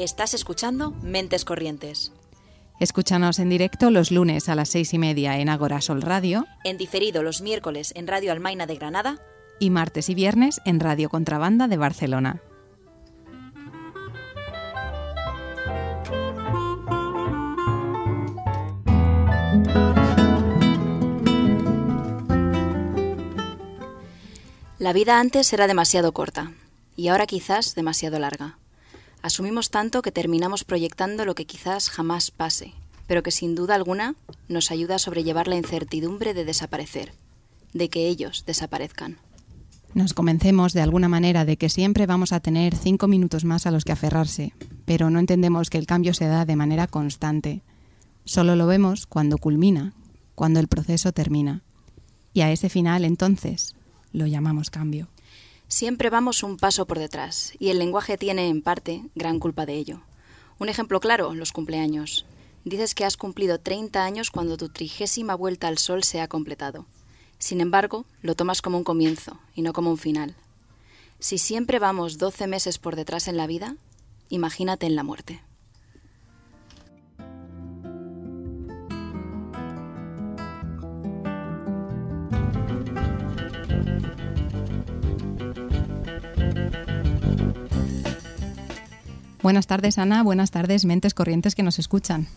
Estás escuchando Mentes Corrientes. Escúchanos en directo los lunes a las seis y media en Agora Sol Radio. En diferido los miércoles en Radio Almaina de Granada. Y martes y viernes en Radio Contrabanda de Barcelona. La vida antes era demasiado corta y ahora quizás demasiado larga. Asumimos tanto que terminamos proyectando lo que quizás jamás pase, pero que sin duda alguna nos ayuda a sobrellevar la incertidumbre de desaparecer, de que ellos desaparezcan. Nos convencemos de alguna manera de que siempre vamos a tener cinco minutos más a los que aferrarse, pero no entendemos que el cambio se da de manera constante. Solo lo vemos cuando culmina, cuando el proceso termina. Y a ese final entonces lo llamamos cambio. Siempre vamos un paso por detrás, y el lenguaje tiene, en parte, gran culpa de ello. Un ejemplo claro, los cumpleaños. Dices que has cumplido 30 años cuando tu trigésima vuelta al sol se ha completado. Sin embargo, lo tomas como un comienzo y no como un final. Si siempre vamos 12 meses por detrás en la vida, imagínate en la muerte. Buenas tardes, Ana. Buenas tardes, mentes corrientes que nos escuchan.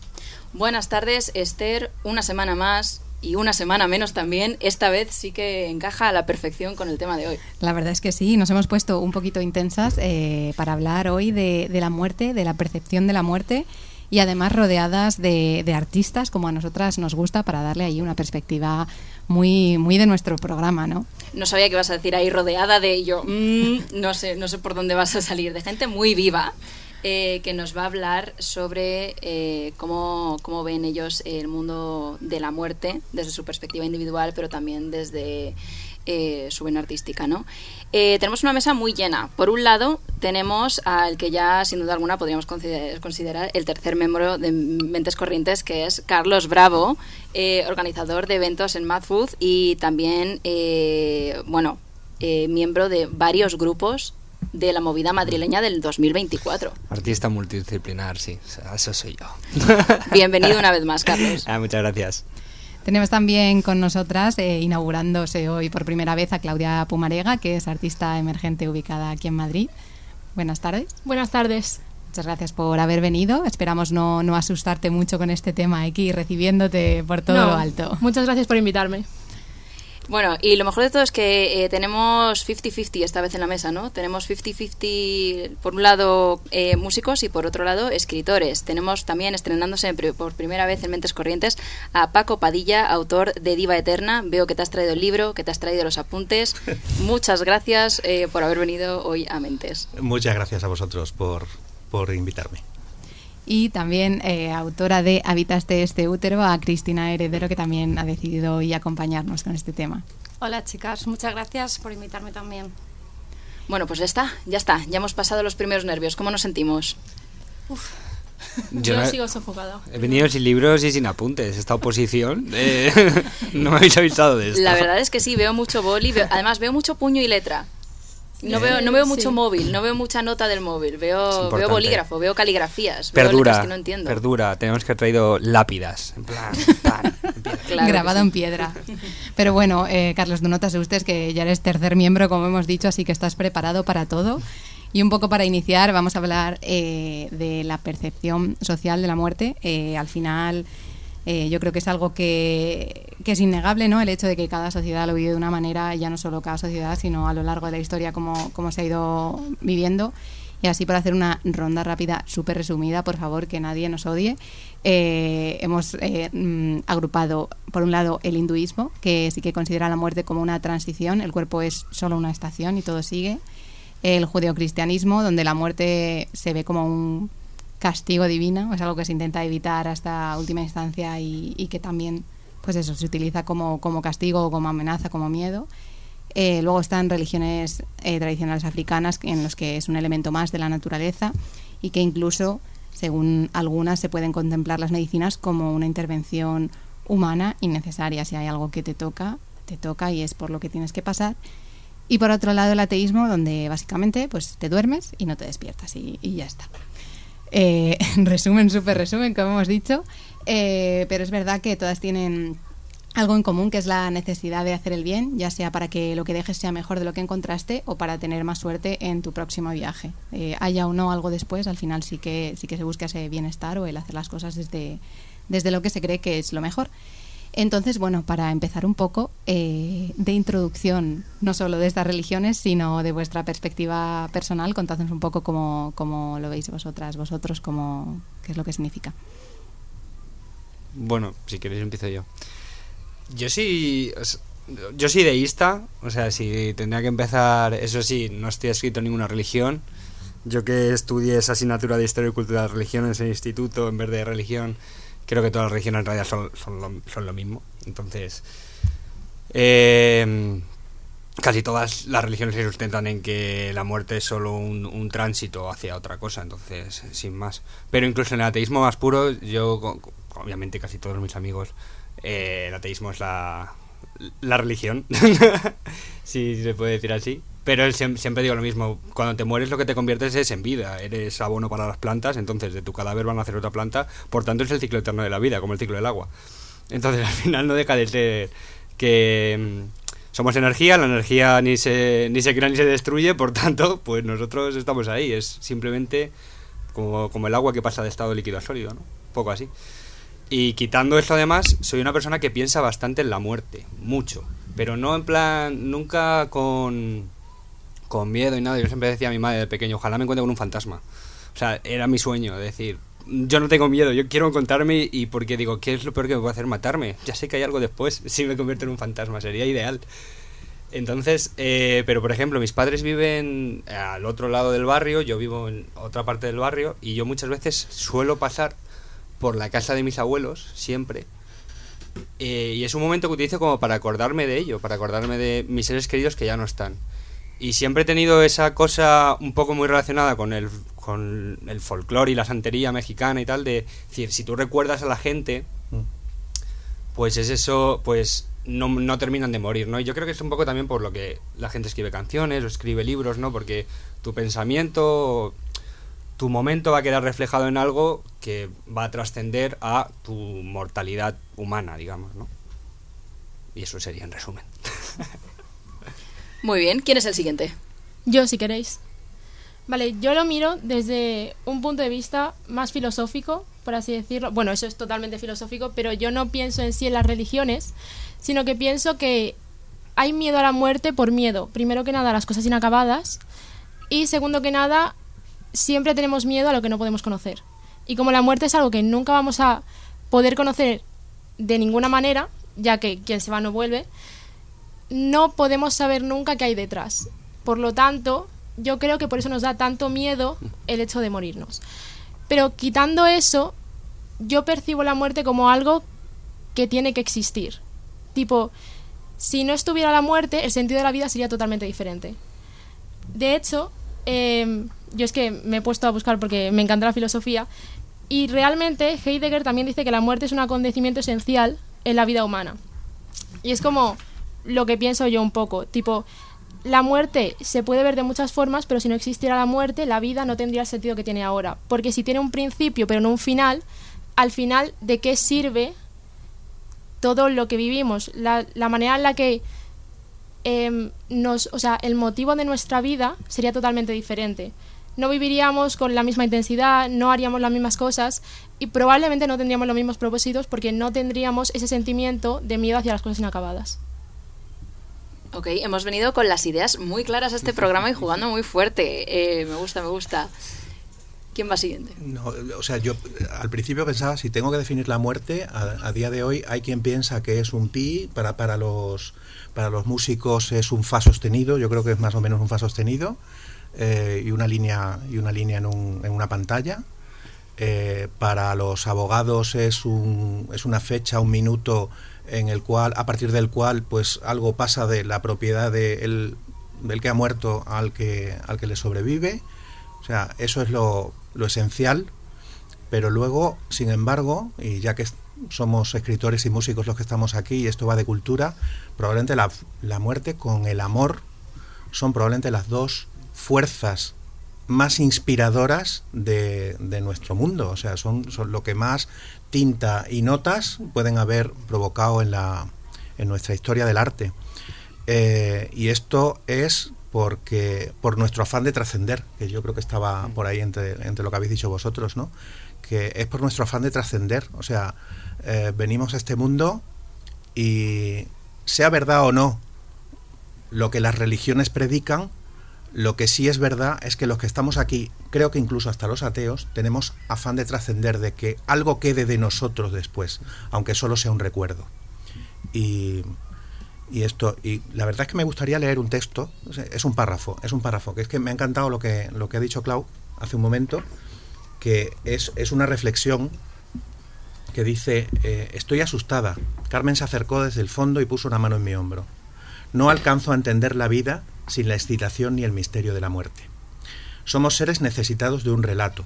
Buenas tardes, Esther. Una semana más y una semana menos también. Esta vez sí que encaja a la perfección con el tema de hoy. La verdad es que sí, nos hemos puesto un poquito intensas eh, para hablar hoy de, la muerte, de la percepción de la muerte y además rodeadas de, artistas como a nosotras nos gusta para darle ahí una perspectiva muy, muy de nuestro programa, ¿no? No sabía que ibas a decir ahí rodeada de ello. Mm, no sé, no sé por dónde vas a salir, de gente muy viva eh, que nos va a hablar sobre eh, cómo, cómo, ven ellos el mundo de la muerte desde su perspectiva individual, pero también desde eh, su vena artística. ¿no? tenemos una mesa muy llena. Por un lado, tenemos al que ya sin duda alguna podríamos considerar, el tercer miembro de Mentes Corrientes, que es Carlos Bravo, organizador de eventos en Mad Food y también, bueno, miembro de varios grupos de la movida madrileña del 2024. Artista multidisciplinar, sí, eso soy yo. Bienvenido una vez más, Carlos. Ah, muchas gracias. Tenemos también con nosotras, eh, inaugurándose hoy por primera vez, a Claudia Pumarega, que es artista emergente ubicada aquí en Madrid. Buenas tardes. Buenas tardes. Muchas gracias por haber venido. Esperamos no, no asustarte mucho con este tema aquí, recibiéndote por todo lo alto. Muchas gracias por invitarme. Bueno, y lo mejor de todo es que eh, tenemos 50-50 esta vez en la mesa, ¿no? Tenemos 50-50, por un lado, eh, músicos y por otro lado, escritores. Tenemos también estrenándose por primera vez en Mentes Corrientes a Paco Padilla, autor de Diva Eterna. Veo que te has traído el libro, que te has traído los apuntes. Muchas gracias eh, por haber venido hoy a Mentes. Muchas gracias a vosotros por, por invitarme y también eh, autora de Habitaste este útero, a Cristina Heredero, que también ha decidido hoy acompañarnos con este tema. Hola chicas, muchas gracias por invitarme también. Bueno, pues ya está, ya está, ya hemos pasado los primeros nervios. ¿Cómo nos sentimos? Uf. Yo, no, sigo sofocado. He venido sin libros y sin apuntes. Esta oposición eh, no me habéis avisado de esto. La verdad es que sí, veo mucho boli, además veo mucho puño y letra. No veo, no veo mucho móvil, no veo mucha nota del móvil, veo, veo bolígrafo, veo caligrafías, perdura, que no entiendo. Perdura, tenemos que haber traído lápidas, en plan, grabado en piedra. Pero bueno, eh, Carlos, tú notas ustedes que ya eres tercer miembro, como hemos dicho, así que estás preparado para todo. Y un poco para iniciar, vamos a hablar eh, de la percepción social de la muerte. Eh, al final eh, yo creo que es algo que, es innegable, ¿no? El hecho de que cada sociedad lo vive de una manera, ya no solo cada sociedad, sino a lo largo de la historia, como, se ha ido viviendo. Y así para hacer una ronda rápida, súper resumida, por favor, que nadie nos odie, eh, hemos eh, mm, agrupado, por un lado, el hinduismo, que sí que considera la muerte como una transición, el cuerpo es solo una estación y todo sigue. El judeocristianismo, donde la muerte se ve como un castigo divino, es algo que se intenta evitar hasta última instancia y, que también, pues eso, se utiliza como, como castigo, como amenaza, como miedo. Eh, luego están religiones eh, tradicionales africanas en los que es un elemento más de la naturaleza y que incluso, según algunas, se pueden contemplar las medicinas como una intervención humana innecesaria. Si hay algo que te toca, te toca y es por lo que tienes que pasar. Y por otro lado el ateísmo, donde básicamente pues te duermes y no te despiertas y ya está. Eh, resumen, súper resumen, como hemos dicho. Eh, pero es verdad que todas tienen algo en común, que es la necesidad de hacer el bien, ya sea para que lo que dejes sea mejor de lo que encontraste o para tener más suerte en tu próximo viaje. Eh, haya o no algo después, al final sí que, sí que se busca ese bienestar o el hacer las cosas desde, desde lo que se cree que es lo mejor. Entonces, bueno, para empezar un poco eh, de introducción, no solo de estas religiones, sino de vuestra perspectiva personal, contadnos un poco cómo, cómo lo veis vosotras, vosotros, cómo, qué es lo que significa. Bueno, si queréis empiezo yo. Yo sí. Yo soy deísta, o sea, si tendría que empezar, eso sí, no estoy escrito en ninguna religión. Yo que estudié esa asignatura de Historia y Cultura de Religión en ese instituto, en vez de religión, creo que todas las religiones en realidad son, son, lo, son lo mismo. Entonces, eh, casi todas las religiones se sustentan en que la muerte es solo un, un, tránsito hacia otra cosa, entonces, sin más. Pero incluso en el ateísmo más puro, yo, obviamente casi todos mis amigos eh, el ateísmo es la, la religión, si se puede decir así. Pero siempre digo lo mismo, cuando te mueres lo que te conviertes es en vida, eres abono para las plantas, entonces de tu cadáver van a hacer otra planta, por tanto es el ciclo eterno de la vida, como el ciclo del agua. Entonces al final no deja de ser que mm, somos energía, la energía ni se, ni se crea ni se destruye, por tanto, pues nosotros estamos ahí, es simplemente como, como el agua que pasa de estado líquido a sólido, ¿no? Poco así. Y quitando esto además, soy una persona que piensa bastante en la muerte, mucho. Pero no en plan, nunca con, con miedo y nada. Yo siempre decía a mi madre de pequeño, ojalá me encuentre con un fantasma. O sea, era mi sueño, decir, yo no tengo miedo, yo quiero encontrarme y porque digo, ¿qué es lo peor que me puede hacer? Matarme. Ya sé que hay algo después si me convierto en un fantasma, sería ideal. Entonces, eh, pero por ejemplo, mis padres viven al otro lado del barrio, yo vivo en otra parte del barrio y yo muchas veces suelo pasar por la casa de mis abuelos, siempre. Eh, y es un momento que utilizo como para acordarme de ello, para acordarme de mis seres queridos que ya no están. Y siempre he tenido esa cosa un poco muy relacionada con el, con el folclore y la santería mexicana y tal, de decir, si tú recuerdas a la gente, pues es eso, pues no, no, terminan de morir, ¿no? Y yo creo que es un poco también por lo que la gente escribe canciones o escribe libros, ¿no? Porque tu pensamiento tu momento va a quedar reflejado en algo que va a trascender a tu mortalidad humana, digamos, ¿no? Y eso sería en resumen. Muy bien, ¿quién es el siguiente? Yo, si queréis. Vale, yo lo miro desde un punto de vista más filosófico, por así decirlo. Bueno, eso es totalmente filosófico, pero yo no pienso en sí en las religiones, sino que pienso que hay miedo a la muerte por miedo. Primero que nada, a las cosas inacabadas. Y segundo que nada, siempre tenemos miedo a lo que no podemos conocer. Y como la muerte es algo que nunca vamos a poder conocer de ninguna manera, ya que quien se va no vuelve, no podemos saber nunca qué hay detrás. Por lo tanto, yo creo que por eso nos da tanto miedo el hecho de morirnos. Pero quitando eso, yo percibo la muerte como algo que tiene que existir. Tipo, si no estuviera la muerte, el sentido de la vida sería totalmente diferente. De hecho, eh, yo es que me he puesto a buscar porque me encanta la filosofía, y realmente Heidegger también dice que la muerte es un acontecimiento esencial en la vida humana. Y es como lo que pienso yo un poco, tipo, la muerte se puede ver de muchas formas, pero si no existiera la muerte, la vida no tendría el sentido que tiene ahora. Porque si tiene un principio pero no un final, al final, ¿de qué sirve todo lo que vivimos? La, la manera en la que eh, nos, o sea, el motivo de nuestra vida sería totalmente diferente no viviríamos con la misma intensidad, no haríamos las mismas cosas y probablemente no tendríamos los mismos propósitos porque no tendríamos ese sentimiento de miedo hacia las cosas inacabadas. Ok, hemos venido con las ideas muy claras a este programa y jugando muy fuerte. Eh, me gusta, me gusta. ¿Quién va siguiente? No, o sea, yo al principio pensaba, si tengo que definir la muerte, a, a, día de hoy hay quien piensa que es un pi, para, para, los, para los músicos es un fa sostenido, yo creo que es más o menos un fa sostenido, eh, y una línea, y una línea en, un, en una pantalla. Eh, para los abogados es, un, es una fecha, un minuto en el cual, a partir del cual, pues algo pasa de la propiedad de el, del que ha muerto al que, al que le sobrevive. O sea, eso es lo, lo esencial. Pero luego, sin embargo, y ya que somos escritores y músicos los que estamos aquí, y esto va de cultura, probablemente la, la muerte con el amor son probablemente las dos fuerzas más inspiradoras de, nuestro mundo. O sea, son, son, lo que más tinta y notas pueden haber provocado en, la, en nuestra historia del arte. Eh, y esto es porque por nuestro afán de trascender, que yo creo que estaba por ahí entre, entre, lo que habéis dicho vosotros, ¿no? Que es por nuestro afán de trascender. O sea, eh, venimos a este mundo y sea verdad o no lo que las religiones predican, lo que sí es verdad es que los que estamos aquí, creo que incluso hasta los ateos, tenemos afán de trascender, de que algo quede de nosotros después, aunque solo sea un recuerdo. Y, esto, y la verdad es que me gustaría leer un texto, es un párrafo, es un párrafo, que es que me ha encantado lo que, lo que ha dicho Clau hace un momento, que es, una reflexión que dice, eh, estoy asustada. Carmen se acercó desde el fondo y puso una mano en mi hombro. No alcanzo a entender la vida sin la excitación ni el misterio de la muerte. Somos seres necesitados de un relato.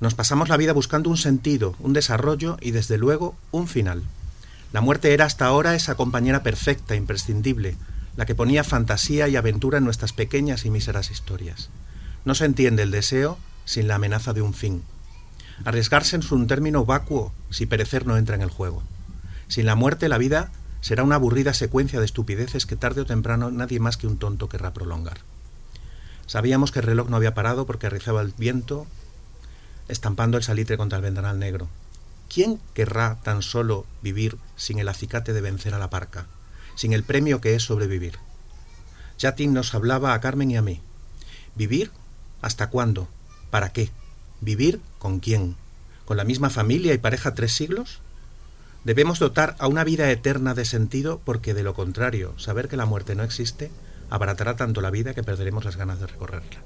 Nos pasamos la vida buscando un sentido, un desarrollo y desde luego un final. La muerte era hasta ahora esa compañera perfecta, imprescindible, la que ponía fantasía y aventura en nuestras pequeñas y míseras historias. No se entiende el deseo sin la amenaza de un fin. Arriesgarse en un término vacuo si perecer no entra en el juego. Sin la muerte la vida será una aburrida secuencia de estupideces que tarde o temprano nadie más que un tonto querrá prolongar. Sabíamos que el reloj no había parado porque rizaba el viento, estampando el salitre contra el ventanal negro. ¿Quién querrá tan solo vivir sin el acicate de vencer a la parca, sin el premio que es sobrevivir? Jatin nos hablaba a Carmen y a mí. ¿Vivir? ¿Hasta cuándo? ¿Para qué? ¿Vivir con quién? ¿Con la misma familia y pareja tres siglos? Debemos dotar a una vida eterna de sentido porque de lo contrario, saber que la muerte no existe abaratará tanto la vida que perderemos las ganas de recorrerla.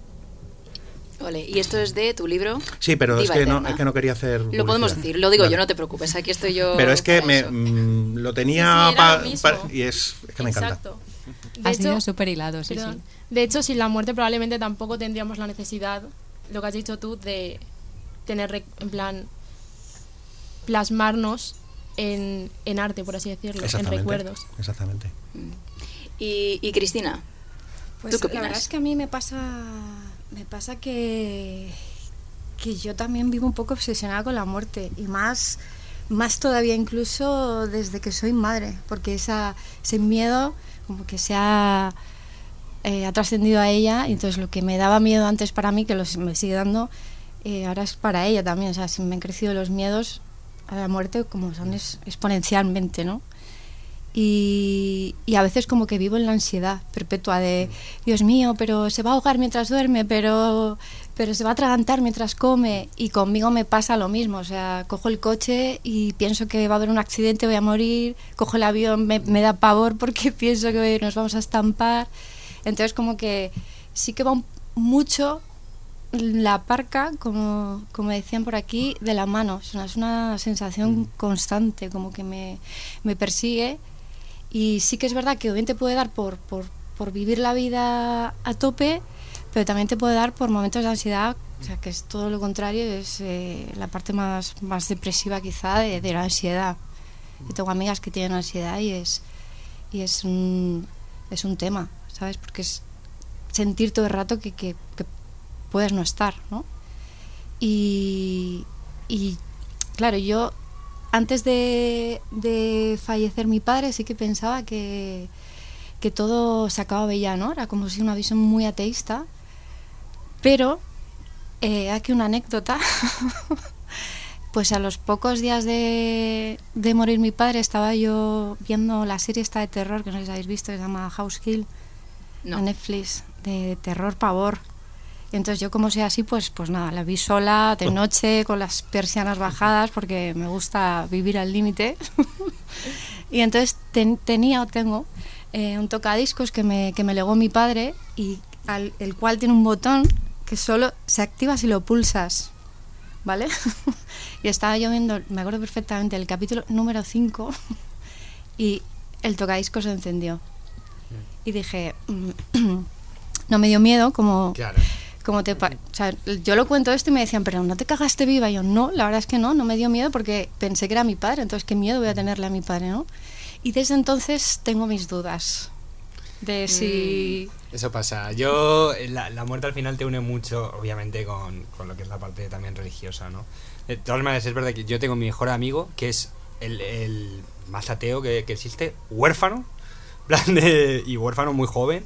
Vale, ¿y esto es de tu libro? Sí, pero es que, no, es que, no, quería hacer... Lo podemos decir, lo digo yo, no te preocupes, aquí estoy yo... Pero es que me, mm, lo tenía y es, que me encanta. ha sido súper hilado, sí, sí. De hecho, sin la muerte probablemente tampoco tendríamos la necesidad, lo que has dicho tú, de tener, en plan, plasmarnos en, en arte, por así decirlo, en recuerdos. Exactamente. Mm. ¿Y, y Cristina? Pues ¿tú qué la verdad es que a mí me pasa, me pasa que, que yo también vivo un poco obsesionada con la muerte y más, más todavía incluso desde que soy madre, porque esa, ese miedo como que se ha, eh, ha trascendido a ella y entonces lo que me daba miedo antes para mí, que lo, me sigue dando, eh, ahora es para ella también, o sea, si me han crecido los miedos, a la muerte como son exponencialmente, ¿no? Y, a veces como que vivo en la ansiedad perpetua de, Dios mío, pero se va a ahogar mientras duerme, pero, pero se va a atragantar mientras come. Y conmigo me pasa lo mismo, o sea, cojo el coche y pienso que va a haber un accidente, voy a morir, cojo el avión, me, me da pavor porque pienso que nos vamos a estampar. Entonces como que sí que va mucho la parca, como, como decían por aquí, de la mano. Es una, sensación mm. constante, como que me, me, persigue. Y sí que es verdad que obviamente puede dar por, por, por, vivir la vida a tope, pero también te puede dar por momentos de ansiedad, o sea, que es todo lo contrario, es eh, la parte más, más depresiva quizá de, de, la ansiedad. Yo tengo amigas que tienen ansiedad y es, y es, un, es un tema, ¿sabes? Porque es sentir todo el rato que, que, que puedes no estar, ¿no? Y, claro, yo antes de, fallecer mi padre sí que pensaba que, que todo se acababa ya, ¿no? Era como si una visión muy ateísta. Pero, eh, aquí una anécdota. pues a los pocos días de, de, morir mi padre estaba yo viendo la serie esta de terror que no sé si habéis visto, se llama House Hill, no. Netflix, de terror pavor. Entonces yo como sea así, pues, pues nada, la vi sola, de noche, con las persianas bajadas, porque me gusta vivir al límite. y entonces tenía o tengo eh, un tocadiscos que me, que me legó mi padre y el cual tiene un botón que solo se activa si lo pulsas. ¿Vale? y estaba yo viendo, me acuerdo perfectamente, el capítulo número 5 y el tocadiscos se encendió. Y dije, mm, no me dio miedo, como... Claro como te yo lo cuento esto y me decían, pero no te cagaste viva. Y yo, no, la verdad es que no, no me dio miedo porque pensé que era mi padre, entonces qué miedo voy a tenerle a mi padre, ¿no? Y desde entonces tengo mis dudas. de si... Mm. Eso pasa. Yo, la, muerte al final te une mucho, obviamente, con, con, lo que es la parte también religiosa, ¿no? De todas maneras, es verdad que yo tengo mi mejor amigo, que es el, el más ateo que, que existe, huérfano, y huérfano muy joven,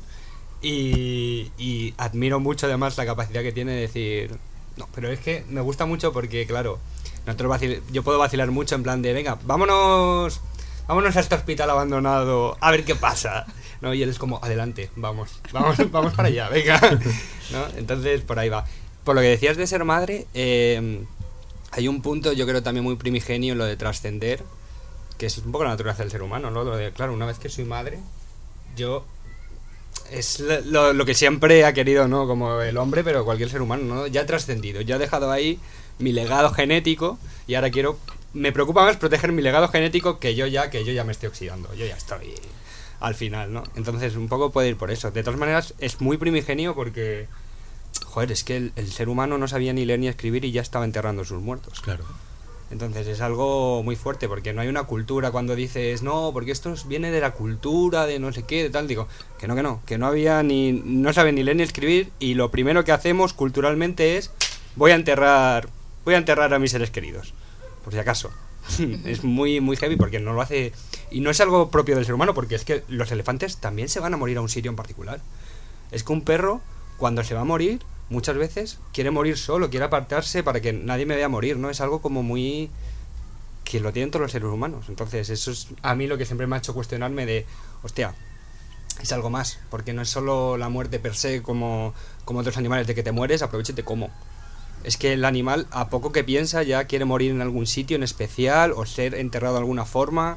y, admiro mucho además la capacidad que tiene de decir, no, pero es que me gusta mucho porque, claro, nosotros yo puedo vacilar mucho en plan de, venga, vámonos, vámonos a este hospital abandonado a ver qué pasa. ¿no? Y él es como, adelante, vamos, vamos, vamos para allá, venga. ¿no? Entonces, por ahí va. Por lo que decías de ser madre, eh, hay un punto, yo creo también muy primigenio en lo de trascender, que es un poco la naturaleza del ser humano, ¿no? Lo de, claro, una vez que soy madre, yo es lo, lo, que siempre ha querido, ¿no? Como el hombre, pero cualquier ser humano, ¿no? Ya he trascendido, ya he dejado ahí mi legado genético y ahora quiero... Me preocupa más proteger mi legado genético que yo ya, que yo ya me estoy oxidando, yo ya estoy al final, ¿no? Entonces un poco puede ir por eso. De todas maneras, es muy primigenio porque... Joder, es que el, el ser humano no sabía ni leer ni escribir y ya estaba enterrando sus muertos. Claro. Entonces es algo muy fuerte porque no hay una cultura cuando dices, no, porque esto viene de la cultura, de no sé qué, de tal. Digo, que no, que no, que no había ni, no saben ni leer ni escribir y lo primero que hacemos culturalmente es, voy a enterrar, voy a enterrar a mis seres queridos, por si acaso. es muy, muy heavy porque no lo hace, y no es algo propio del ser humano porque es que los elefantes también se van a morir a un sitio en particular. Es que un perro, cuando se va a morir, muchas veces quiere morir solo, quiere apartarse para que nadie me vea morir, ¿no? Es algo como muy que lo tienen todos los seres humanos. Entonces, eso es a mí lo que siempre me ha hecho cuestionarme de, hostia, es algo más, porque no es solo la muerte per se como, como otros animales, de que te mueres, aprovechate como. Es que el animal, a poco que piensa, ya quiere morir en algún sitio en especial o ser enterrado de alguna forma.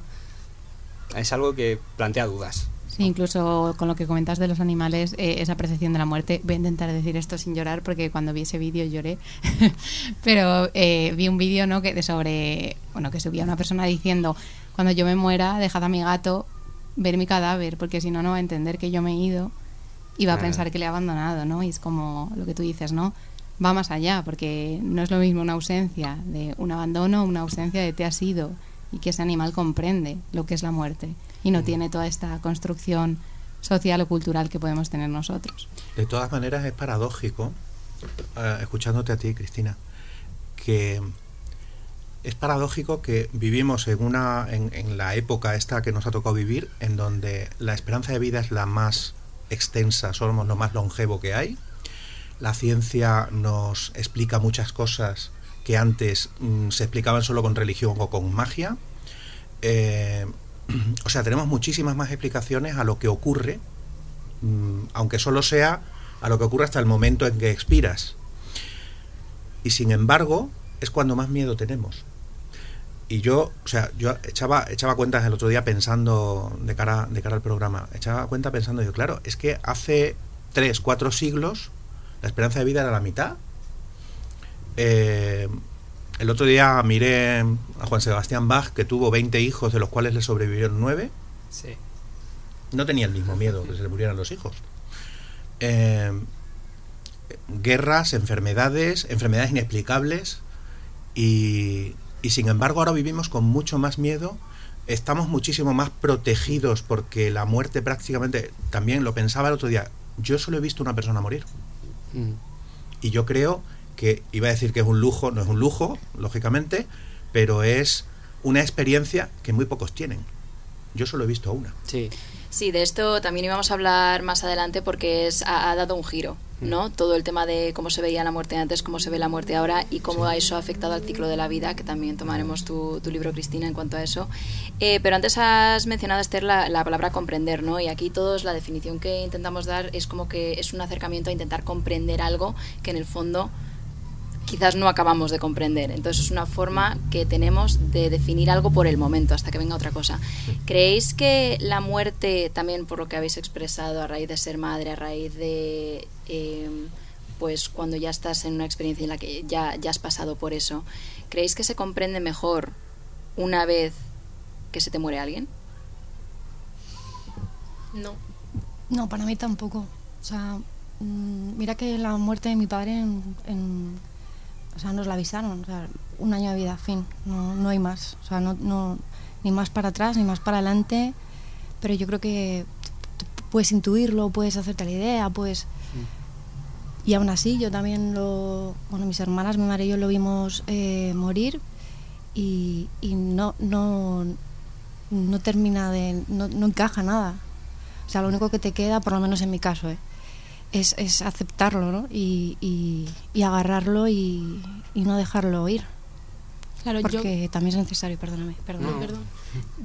Es algo que plantea dudas incluso con lo que comentas de los animales, eh, esa percepción de la muerte, voy a intentar decir esto sin llorar porque cuando vi ese vídeo lloré, pero eh, vi un vídeo ¿no? que de sobre, bueno, que subía una persona diciendo, cuando yo me muera, dejad a mi gato ver mi cadáver, porque si no, no va a entender que yo me he ido y va a pensar que le he abandonado, ¿no? Y es como lo que tú dices, ¿no? Va más allá, porque no es lo mismo una ausencia de un abandono, una ausencia de te has ido y que ese animal comprende lo que es la muerte y no tiene toda esta construcción social o cultural que podemos tener nosotros. De todas maneras es paradójico, eh, escuchándote a ti, Cristina, que es paradójico que vivimos en una en, la época esta que nos ha tocado vivir, en donde la esperanza de vida es la más extensa, somos lo más longevo que hay. La ciencia nos explica muchas cosas que antes mm, se explicaban solo con religión o con magia. Eh, o sea, tenemos muchísimas más explicaciones a lo que ocurre, mm, aunque solo sea a lo que ocurre hasta el momento en que expiras. Y sin embargo, es cuando más miedo tenemos. Y yo, o sea, yo echaba, echaba cuentas el otro día pensando de cara, de cara al programa, echaba cuenta pensando, yo, claro, es que hace tres, cuatro siglos la esperanza de vida era la mitad. Eh, el otro día miré a Juan Sebastián Bach, que tuvo 20 hijos, de los cuales le sobrevivieron 9. Sí. No tenía el mismo miedo que se le murieran los hijos. Eh, guerras, enfermedades, enfermedades inexplicables. Y, y sin embargo ahora vivimos con mucho más miedo. Estamos muchísimo más protegidos porque la muerte prácticamente, también lo pensaba el otro día, yo solo he visto una persona morir. Mm. Y yo creo que iba a decir que es un lujo, no es un lujo, lógicamente, pero es una experiencia que muy pocos tienen. Yo solo he visto una. Sí. Sí, de esto también íbamos a hablar más adelante porque es, ha, dado un giro, ¿no? Mm. Todo el tema de cómo se veía la muerte antes, cómo se ve la muerte ahora y cómo eso ha afectado al ciclo de la vida, que también tomaremos tu, tu libro, Cristina, en cuanto a eso. Eh, pero antes has mencionado, Esther, la, la, palabra comprender, ¿no? Y aquí todos la definición que intentamos dar es como que es un acercamiento a intentar comprender algo que en el fondo quizás no acabamos de comprender. Entonces es una forma que tenemos de definir algo por el momento, hasta que venga otra cosa. ¿Creéis que la muerte, también por lo que habéis expresado a raíz de ser madre, a raíz de... Em, pues cuando ya estás en una experiencia en la que ya, ya has pasado por eso, ¿creéis que se comprende mejor una vez que se te muere alguien? No. No, para mí tampoco. O sea, mm, mira que la muerte de mi padre en o sea, nos la avisaron, o sea, un año de vida, fin, no, no hay más, o sea, no, no, ni más para atrás ni más para adelante, pero yo creo que puedes intuirlo, puedes hacerte la idea, pues... Y aún así, yo también lo... Bueno, mis hermanas, mi madre y yo lo vimos eh, morir y, y, no, no, no termina de... No, no, encaja nada. O sea, lo único que te queda, por lo menos en mi caso, ¿eh? Es, es, aceptarlo ¿no? y, y, y agarrarlo y, y, no dejarlo ir. Claro, Porque yo, también es necesario, perdóname. Perdón. No. perdón.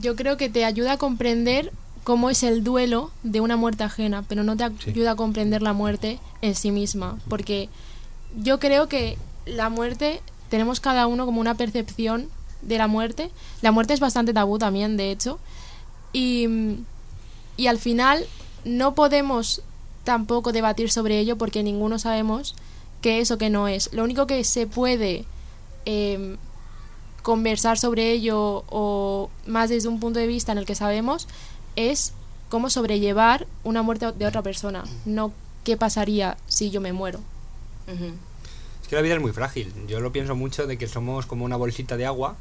Yo creo que te ayuda a comprender cómo es el duelo de una muerte ajena, pero no te ayuda sí. a comprender la muerte en sí misma, porque yo creo que la muerte tenemos cada uno como una percepción de la muerte. La muerte es bastante tabú también, de hecho, y, y al final no podemos tampoco debatir sobre ello porque ninguno sabemos qué es o qué no es. Lo único que se puede eh, conversar sobre ello o más desde un punto de vista en el que sabemos es cómo sobrellevar una muerte de otra persona, no qué pasaría si yo me muero. Uh -huh. Es que la vida es muy frágil. Yo lo pienso mucho de que somos como una bolsita de agua,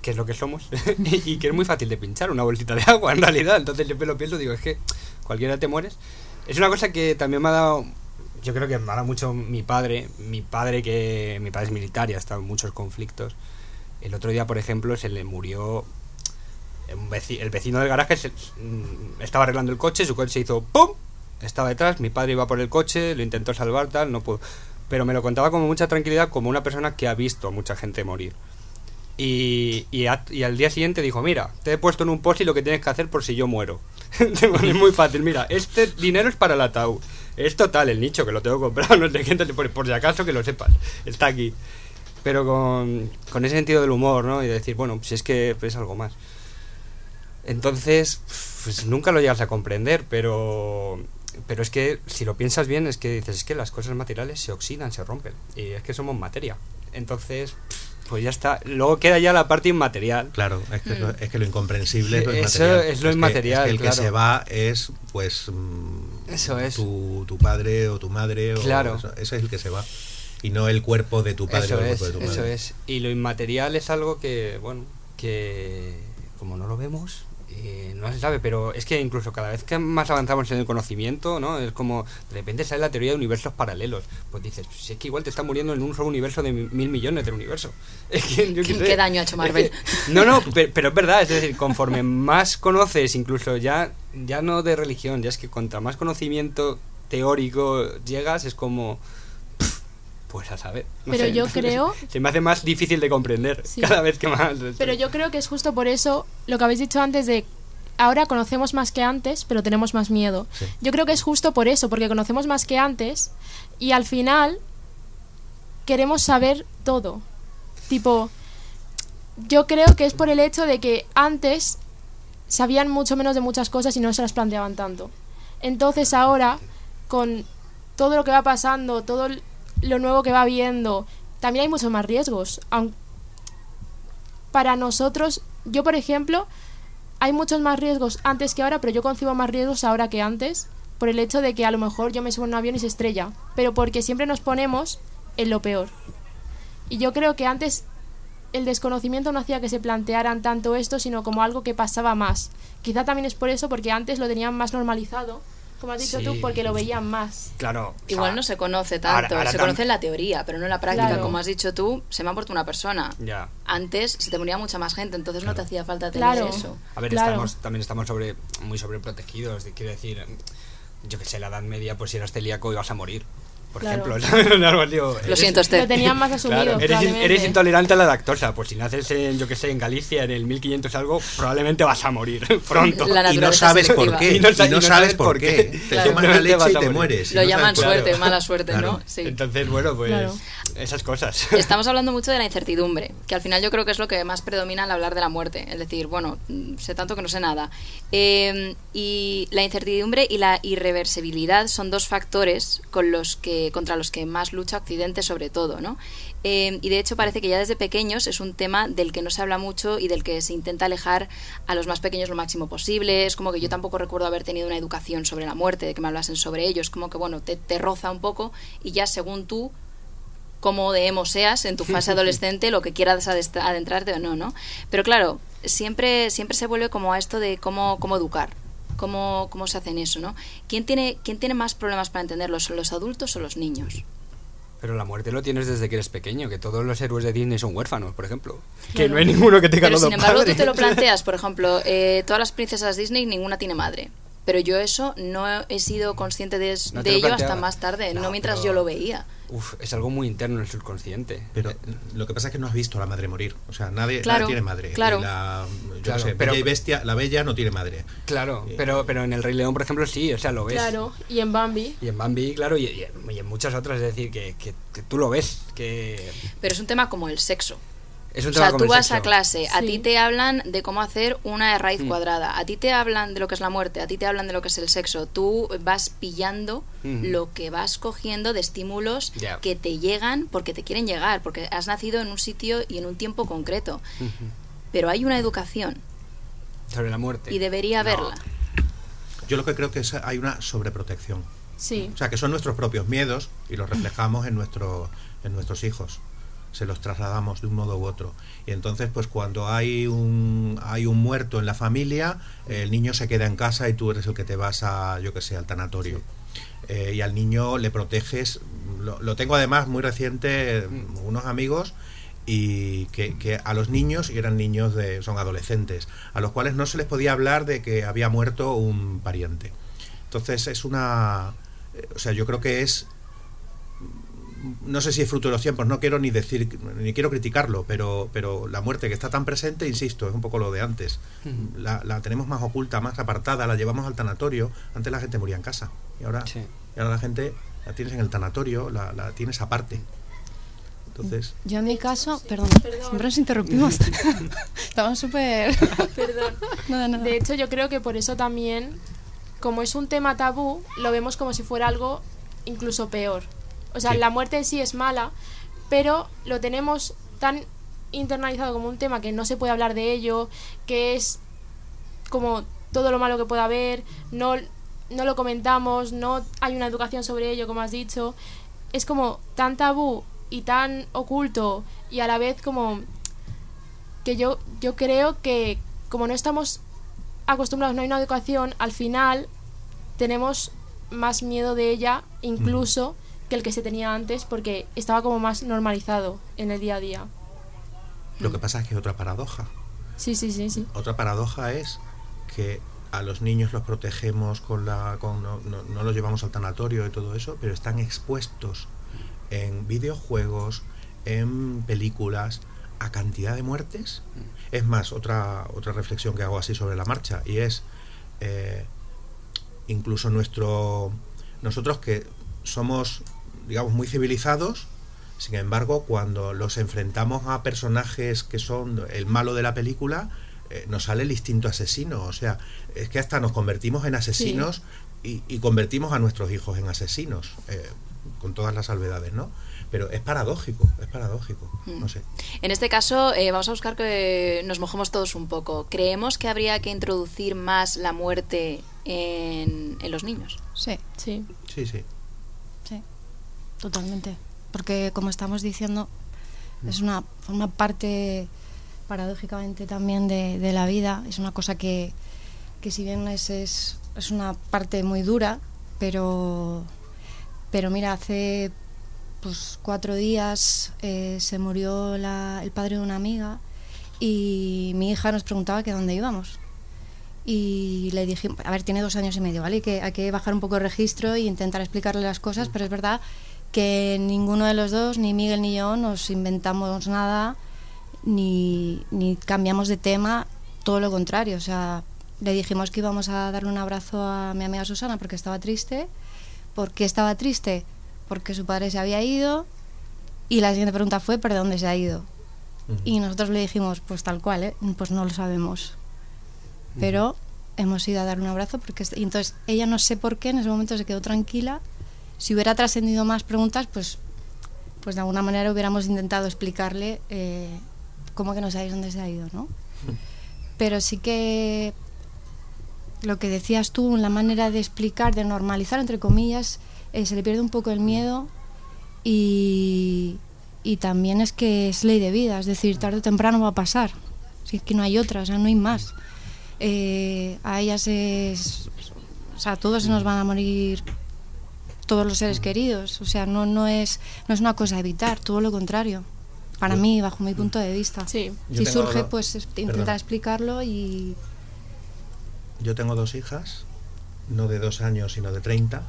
que es lo que somos, y que es muy fácil de pinchar una bolsita de agua en realidad. Entonces siempre lo pienso, digo, es que cualquiera te mueres. Es una cosa que también me ha dado yo creo que me ha dado mucho mi padre, mi padre que mi padre es militar y ha estado en muchos conflictos. El otro día, por ejemplo, se le murió el vecino del garaje mm, estaba arreglando el coche, su coche se hizo ¡pum! Estaba detrás, mi padre iba por el coche, lo intentó salvar, tal, no pudo. Pero me lo contaba con mucha tranquilidad, como una persona que ha visto a mucha gente morir. Y, al día siguiente dijo, mira, te he puesto en un post y lo que tienes que hacer por si yo muero. es muy fácil, mira, este dinero es para el ataúd. Es total el nicho que lo tengo comprado, no sé qué, por, por si acaso que lo sepas, está aquí. Pero con, con ese sentido del humor, ¿no? Y decir, bueno, si es que es algo más. Entonces, pues nunca lo llegas a comprender, pero pero es que si lo piensas bien es que dices es que las cosas materiales se oxidan, se rompen y es que somos materia. Entonces, pues ya está. Luego queda ya la parte inmaterial. Claro, es que, mm. es, que lo incomprensible es lo Eso inmaterial. es lo inmaterial. Que, es que el claro. que se va es, pues, eso es. Tu, tu padre o tu madre. Claro. O eso, ese es el que se va. Y no el cuerpo de tu padre eso o el es, cuerpo de tu madre. Eso es. Y lo inmaterial es algo que, bueno, que como no lo vemos, eh, no se sabe, pero es que incluso cada vez que más avanzamos en el conocimiento, ¿no? Es como, de repente sale la teoría de universos paralelos. Pues dices, si es que igual te está muriendo en un solo universo de mil millones del universo. Es que, yo ¿Qué, sé, ¿Qué, daño ha hecho Marvel? Es que, no, no, pero, pero, es verdad, es decir, conforme más conoces, incluso ya, ya no de religión, ya es que contra más conocimiento teórico llegas, es como pues a saber. No pero sé, yo creo... Se me hace más difícil de comprender sí. cada vez que más... Pero yo creo que es justo por eso lo que habéis dicho antes de... Ahora conocemos más que antes, pero tenemos más miedo. Sí. Yo creo que es justo por eso, porque conocemos más que antes y al final queremos saber todo. Tipo, yo creo que es por el hecho de que antes sabían mucho menos de muchas cosas y no se las planteaban tanto. Entonces ahora, con todo lo que va pasando, todo lo nuevo que va viendo, también hay muchos más riesgos. Para nosotros, yo por ejemplo, hay muchos más riesgos antes que ahora, pero yo concibo más riesgos ahora que antes, por el hecho de que a lo mejor yo me subo en un avión y se estrella, pero porque siempre nos ponemos en lo peor. Y yo creo que antes el desconocimiento no hacía que se plantearan tanto esto, sino como algo que pasaba más. Quizá también es por eso, porque antes lo tenían más normalizado como has dicho sí. tú, porque lo veían más. Claro. Igual no se conoce tanto, ahora, ahora se conoce en la teoría, pero no en la práctica. Claro. Como has dicho tú, se me ha muerto una persona. Ya. Antes se te moría mucha más gente, entonces claro. no te hacía falta tener claro. eso. A ver, estamos, también estamos sobre, muy sobreprotegidos. Quiero decir, yo que sé, la Edad Media, pues si eras celíaco ibas a morir por claro. ejemplo. Digo, Lo siento, Esther. Lo tenían más asumido. Claro, eres, eres, intolerante a la lactosa. Pues si naces en, yo que sé, en Galicia en el 1500 algo, probablemente vas a morir pronto. y no sabes por qué. Y no, y no sabes por qué. Te claro. tomas la leche y te mueres. Lo no llaman suerte, claro. mala suerte, ¿no? Sí. Entonces, bueno, pues esas cosas. Estamos hablando mucho de la incertidumbre, que al final yo creo que es lo que más predomina al hablar de la muerte. Es decir, bueno, sé tanto que no sé nada. Eh, y la incertidumbre y la irreversibilidad son dos factores con los que, contra los que más lucha Occidente sobre todo, ¿no? Eh, y de hecho parece que ya desde pequeños es un tema del que no se habla mucho y del que se intenta alejar a los más pequeños lo máximo posible. Es como que yo tampoco recuerdo haber tenido una educación sobre la muerte, de que me hablasen sobre ello. Es como que, bueno, te, te roza un poco y ya según tú como de emo seas en tu fase adolescente, lo que quieras adentrarte o no, ¿no? Pero claro, siempre, siempre se vuelve como a esto de cómo, cómo educar. Cómo, cómo se hacen eso, ¿no? ¿Quién tiene, ¿Quién tiene más problemas para entenderlo? ¿Son los adultos o los niños? Pero la muerte lo tienes desde que eres pequeño, que todos los héroes de Disney son huérfanos, por ejemplo. Que no hay ninguno que tenga Pero todo sin embargo, padre. tú te lo planteas, por ejemplo, eh, todas las princesas Disney, ninguna tiene madre. Pero yo eso no he sido consciente de, No de ello hasta más tarde, no, No, mientras pero- yo lo veía. Uf, es algo muy interno en el subconsciente. Pero Eh, lo que pasa es que no has visto a la madre morir. O sea, nadie, Claro, nadie tiene madre. claro. La, yo Claro, sé, pero- Bella y Bestia, la Bella no tiene madre. Claro, Eh, pero, pero en el Rey León, por ejemplo, sí, o sea, lo ves. Claro, y en Bambi. Y en Bambi, claro, y, y- y en muchas otras, es decir, que, que- que tú lo ves, que Pero es un tema como el sexo. Es un O tema sea, tú vas a clase, a ti te hablan de cómo hacer una raíz Mm. cuadrada, a ti te hablan de lo que es la muerte, a ti te hablan de lo que es el sexo. Tú vas pillando Mm. lo que vas cogiendo de estímulos que te llegan porque te quieren llegar, porque has nacido en un sitio y en un tiempo concreto. Ujú. Pero hay una educación Sobre la muerte. y debería No. haberla. Yo lo que creo que es hay una sobreprotección. Sí. O sea, que son nuestros propios miedos y los reflejamos en, nuestro, en nuestros hijos. Se los trasladamos de un modo u otro. Y entonces, pues cuando hay un, hay un muerto en la familia, el niño se queda en casa y tú eres el que te vas a, yo que sé, al tanatorio. Eh, y al niño le proteges. Lo, lo tengo además muy reciente, unos amigos y que, que a los niños, y eran niños de, son adolescentes, a los cuales no se les podía hablar de que había muerto un pariente. Entonces es una, eh, o sea, yo creo que es, no sé si es fruto de los tiempos, no quiero ni decir, ni quiero criticarlo, pero, pero la muerte que está tan presente, insisto, es un poco lo de antes. La, la tenemos más oculta, más apartada, la llevamos al tanatorio. Antes la gente moría en casa y ahora, Sí. y ahora la gente la tienes en el tanatorio, la, la tienes aparte. Entonces, Yo en mi caso, perdón, siempre nos interrumpimos. Estamos súper... Perdón. Nada, nada. De hecho, yo creo que por eso también, como es un tema tabú, lo vemos como si fuera algo incluso peor. O sea, Sí. la muerte en sí es mala, pero lo tenemos tan internalizado como un tema que no se puede hablar de ello, que es como todo lo malo que pueda haber, no, no lo comentamos, no hay una educación sobre ello, como has dicho. Es como tan tabú y tan oculto y a la vez como que yo, yo creo que como no estamos acostumbrados, no hay una educación, al final tenemos más miedo de ella incluso que el que se tenía antes porque estaba como más normalizado en el día a día. lo que pasa es que hay otra paradoja. Sí, sí, sí, sí. Otra paradoja es que a los niños los protegemos con la con, no, no- no los llevamos al tanatorio y todo eso, pero están expuestos en videojuegos, en películas, a cantidad de muertes. Es más, otra, otra reflexión que hago así sobre la marcha, y es eh, incluso nuestro nosotros que somos digamos muy civilizados. Sin embargo cuando los enfrentamos a personajes que son el malo de la película eh, nos sale el instinto asesino. O sea es que hasta nos convertimos en asesinos y, y convertimos a nuestros hijos en asesinos eh, con todas las salvedades no pero es paradójico es paradójico no sé. En este caso, eh, vamos a buscar que nos mojemos todos un poco. ¿Creemos que habría que introducir más la muerte en, en los niños? Sí, Sí. sí. Sí sí, totalmente. Porque como estamos diciendo, es una forma parte paradójicamente también de, de la vida. Es una cosa que, que si bien es, es, es una parte muy dura, pero, pero mira, hace pues cuatro días eh, se murió la- el padre de una amiga y mi hija nos preguntaba que dónde íbamos. Y le dije, a ver, tiene dos años y medio, ¿vale? Que hay que bajar un poco el registro e intentar explicarle las cosas, pero es verdad que ninguno de los dos, ni Miguel ni yo, nos inventamos nada, ni, ni cambiamos de tema, todo lo contrario. O sea, le dijimos que íbamos a darle un abrazo a mi amiga Susana porque estaba triste. ¿Por qué estaba triste? Porque su padre se había ido. Y la siguiente pregunta fue, ¿pero dónde se ha ido? Y nosotros le dijimos, pues tal cual, ¿eh? pues no lo sabemos. Pero hemos ido a dar un abrazo porque... Y entonces ella no sé por qué en ese momento se quedó tranquila. Si hubiera trascendido más preguntas, pues, pues de alguna manera hubiéramos intentado explicarle eh, cómo que no sabéis dónde se ha ido, ¿no? Pero sí que lo que decías tú, la manera de explicar, de normalizar, entre comillas, eh, se le pierde un poco el miedo y, y también es que es ley de vida, es decir, tarde o temprano va a pasar, si es que no hay otra, o sea, no hay más. eh, a ellas es, o sea, todos se nos van a morir todos los seres queridos, o sea, no, no, es, no es una cosa a evitar, todo lo contrario. Para mí, bajo mi punto de vista. Sí. Si surge, pues intentar explicarlo y... Yo tengo dos hijas, no de dos años, sino de 30.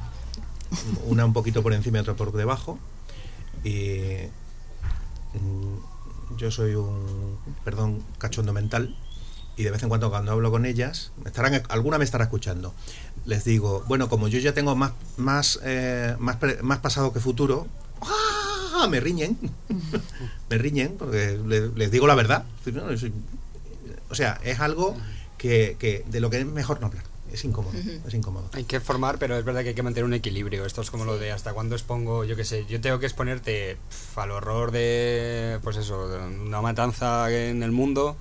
Una un poquito por encima y otra por debajo. Y mm, yo soy un, perdón, cachondo mental y de vez en cuando cuando hablo con ellas, estarán, alguna me estará escuchando, les digo, bueno, como yo ya tengo más, más, eh, más, más pasado que futuro, ¡ah! me riñen, me riñen, porque les, digo la verdad. O sea, es algo que, que de lo que es mejor no hablar es incómodo, es incómodo. Hay que formar, pero es verdad que hay que mantener un equilibrio. Esto es como lo de hasta cuándo expongo, yo qué sé, yo tengo que exponerte al horror de, pues eso, de una matanza en el mundo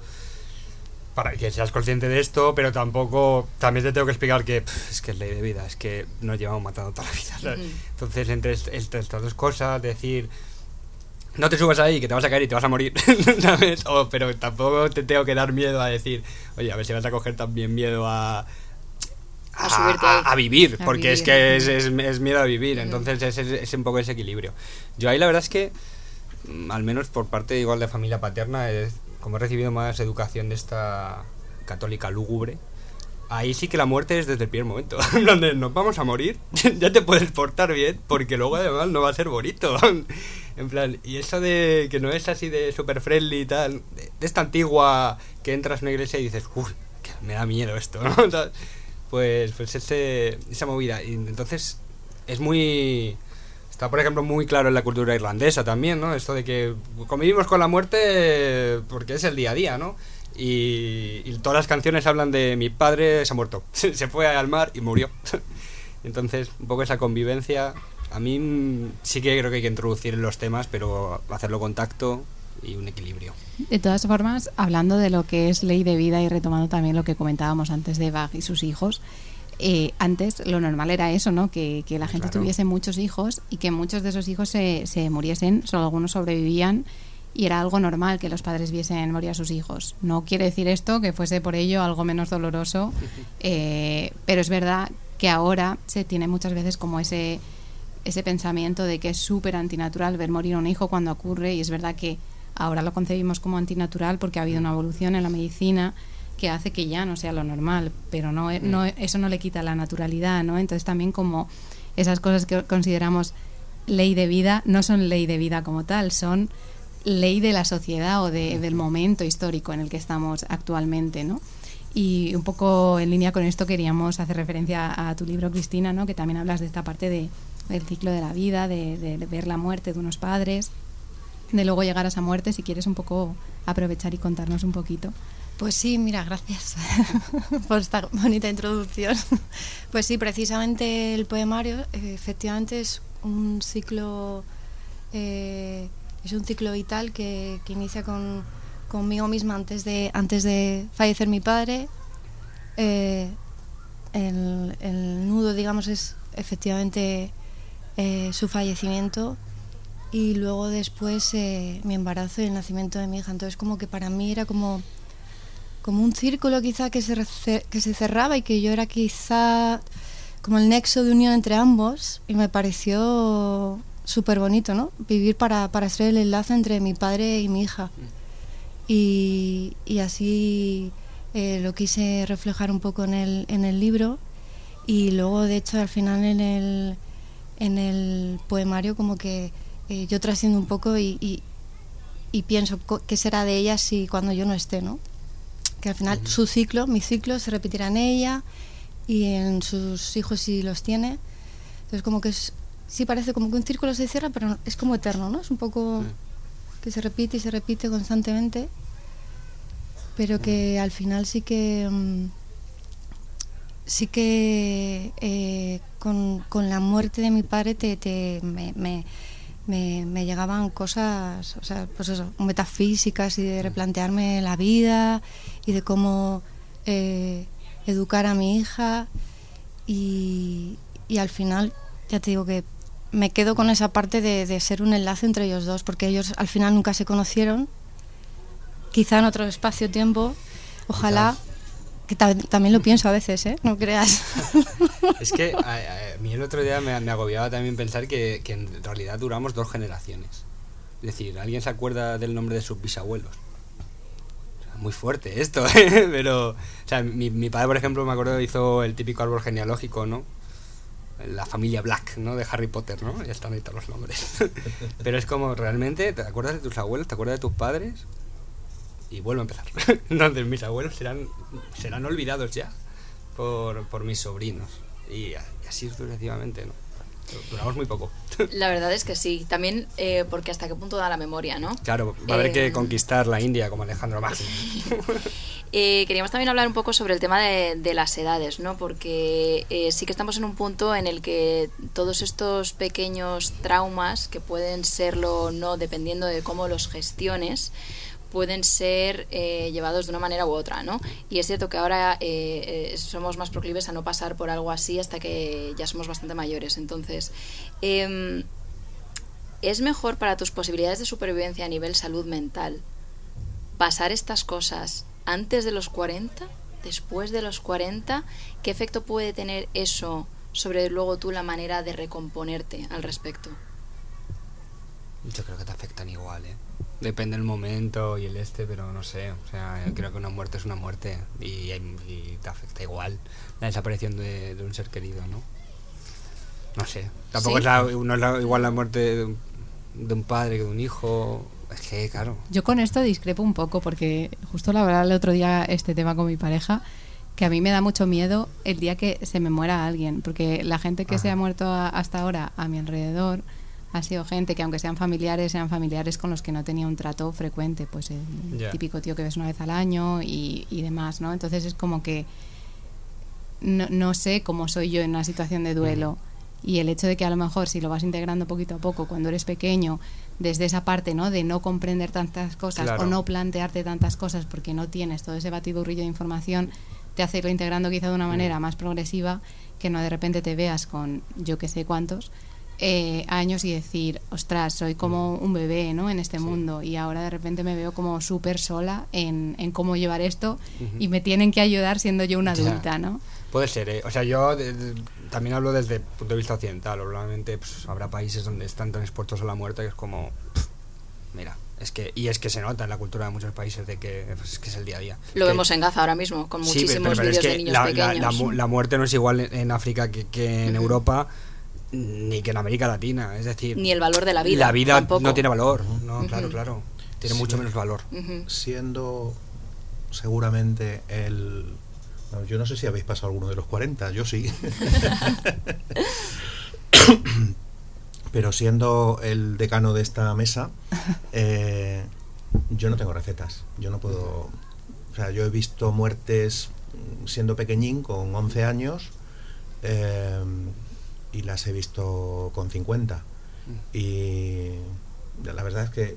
para que seas consciente de esto, pero tampoco, también te tengo que explicar que es que es ley de vida, es que nos llevamos matando toda la vida. Entonces, entre, estas dos cosas, decir, no te subas ahí, que te vas a caer y te vas a morir, ¿sabes? pero tampoco te tengo que dar miedo a decir, oye, a ver si vas a coger también miedo a... A, vivir, porque es que es, es, miedo a vivir, entonces es, es, un poco ese equilibrio. Yo ahí la verdad es que, mm, al menos por parte igual de familia paterna, es, como he recibido más educación de esta católica lúgubre, ahí sí que la muerte es desde el primer momento. donde nos vamos a morir, ya te puedes portar bien, porque luego además no va a ser bonito. en plan, y eso de que no es así de super friendly y tal, de, esta antigua que entras en una iglesia y dices, uy, me da miedo esto, ¿no? pues, pues ese, esa movida. Y entonces es muy Está, por ejemplo, muy claro en la cultura irlandesa también, ¿no? Esto de que convivimos con la muerte porque es el día a día, ¿no? Y, todas las canciones hablan de mi padre se ha muerto, se fue al mar y murió. Entonces, un poco esa convivencia, a mí sí que creo que hay que introducir en los temas, pero hacerlo con tacto y un equilibrio. De todas formas, hablando de lo que es ley de vida y retomando también lo que comentábamos antes de Bach y sus hijos, eh, antes lo normal era eso, ¿no? Que, la gente tuviese muchos hijos y que muchos de esos hijos se, se, muriesen, solo algunos sobrevivían y era algo normal que los padres viesen morir a sus hijos. No quiere decir esto que fuese por ello algo menos doloroso, eh, pero es verdad que ahora se tiene muchas veces como ese, ese pensamiento de que es súper antinatural ver morir a un hijo cuando ocurre y es verdad que ahora lo concebimos como antinatural porque ha habido una evolución en la medicina que hace que ya no sea lo normal, pero no, no mm. eso no le quita la naturalidad, ¿no? Entonces también como esas cosas que consideramos ley de vida no son ley de vida como tal, son ley de la sociedad o de, del momento histórico en el que estamos actualmente, ¿no? Y un poco en línea con esto queríamos hacer referencia a tu libro, Cristina, ¿no? que también hablas de esta parte de, del ciclo de la vida, de, de, ver la muerte de unos padres, de luego llegar a esa muerte, si quieres un poco aprovechar y contarnos un poquito. Pues sí, mira, gracias por esta bonita introducción. Pues sí, precisamente el poemario efectivamente es un ciclo, eh, es un ciclo vital que, inicia con, conmigo misma antes de, antes de fallecer mi padre. Eh, el, nudo, digamos, es efectivamente eh, su fallecimiento y luego después mi embarazo y el nacimiento de mi hija. Entonces como que para mí era como como un círculo quizá que se, que se cerraba y que yo era quizá como el nexo de unión entre ambos y me pareció súper bonito, ¿no? Vivir para, para ser el enlace entre mi padre y mi hija. Y, y así eh, lo quise reflejar un poco en el, en el libro y luego de hecho al final en el, en el poemario como que eh, yo trasciendo un poco y, y, y pienso qué será de ella si cuando yo no esté, ¿no? Que al final su ciclo, mi ciclo, se repetirá en ella y en sus hijos si los tiene. Entonces como que es, sí parece como que un círculo se cierra, pero es como eterno, ¿no? Es un poco que se repite y se repite constantemente, pero que al final sí que... Mm, sí que eh, con, con, la muerte de mi padre te, te me, me me, llegaban cosas, o sea, pues eso, metafísicas y de replantearme la vida y de cómo eh, educar a mi hija. Y, al final, ya te digo que me quedo con esa parte de, ser un enlace entre ellos dos, porque ellos al final nunca se conocieron, quizá en otro espacio-tiempo, ojalá, Que también lo pienso a veces, ¿eh? No creas. es que a, mí el otro día me, agobiaba también pensar que, en realidad duramos dos generaciones. Es decir, ¿alguien se acuerda del nombre de sus bisabuelos? muy fuerte esto, ¿eh? pero... O sea, mi, mi padre, por ejemplo, me acuerdo hizo el típico árbol genealógico, ¿no? la familia Black, ¿no? De Harry Potter, ¿no? Ya están ahí todos los nombres. Pero es como, realmente, ¿te acuerdas de tus abuelos? ¿Te acuerdas de tus padres? Y vuelvo a empezar. Entonces mis abuelos serán, serán olvidados ya por, por mis sobrinos. Y, así sucesivamente, ¿no? Duramos muy poco. La verdad es que sí. También eh, porque hasta qué punto da la memoria, ¿no? Claro, va a haber que eh, conquistar la India como Alejandro Magno. Eh, queríamos también hablar un poco sobre el tema de, las edades, ¿no? Porque eh, sí que estamos en un punto en el que todos estos pequeños traumas, que pueden serlo o no dependiendo de cómo los gestiones, pueden ser eh, llevados de una manera u otra, ¿no? Y es cierto que ahora somos más proclives a no pasar por algo así hasta que ya somos bastante mayores. Entonces, em, ¿es mejor para tus posibilidades de supervivencia a nivel salud mental pasar estas cosas antes de los 40, después de los 40, ¿qué efecto puede tener eso sobre luego tú la manera de recomponerte al respecto? Yo creo que te afectan igual, ¿eh? Depende del momento y el este, pero no sé. O sea, creo que una muerte es una muerte y, te afecta igual la desaparición de, un ser querido, ¿no? No sé. Tampoco es, igual la muerte de un padre que de un hijo es que, claro. Yo con esto discrepo un poco porque justo la verdad el otro día este tema con mi pareja que a mí me da mucho miedo el día que se me muera alguien, porque la gente que se ha muerto hasta ahora a mi alrededor ha sido gente que aunque sean familiares, sean familiares con los que no tenía un trato frecuente, pues el típico tío que ves una vez al año y, y demás, ¿no? Entonces es como que no, no, sé cómo soy yo en una situación de duelo. Y el hecho de que a lo mejor si lo vas integrando poquito a poco cuando eres pequeño, desde esa parte, ¿no? De no comprender tantas cosas o no plantearte tantas cosas porque no tienes todo ese batidurrillo de información, te hace irlo integrando quizá de una manera más progresiva que no de repente te veas con yo que sé cuántos eh, años y decir, ostras, soy como un bebé, ¿no? En este mundo y ahora de repente me veo como súper sola en, en, cómo llevar esto y me tienen que ayudar siendo yo una adulta, ¿no? Puede ser, ¿eh? O sea, yo también hablo desde el punto de vista occidental. Probablemente pues, habrá países donde están tan expuestos a la muerte que es como. mira, es que y es que se nota en la cultura de muchos países de que, pues, es, que es el día a día. Lo vemos en Gaza ahora mismo, con muchísimos vídeos de niños la, pequeños. La, muerte no es igual en, África que, en Europa ni que en América Latina. Es decir, ni el valor de la vida. La vida no tiene valor. No, claro, claro. Tiene mucho menos valor. Siendo seguramente el yo no sé si habéis pasado alguno de los 40, yo sí. Pero siendo el decano de esta mesa, eh, yo no tengo recetas. Yo no puedo. O sea, yo he visto muertes siendo pequeñín, con 11 años, eh, y las he visto con 50. Y la verdad es que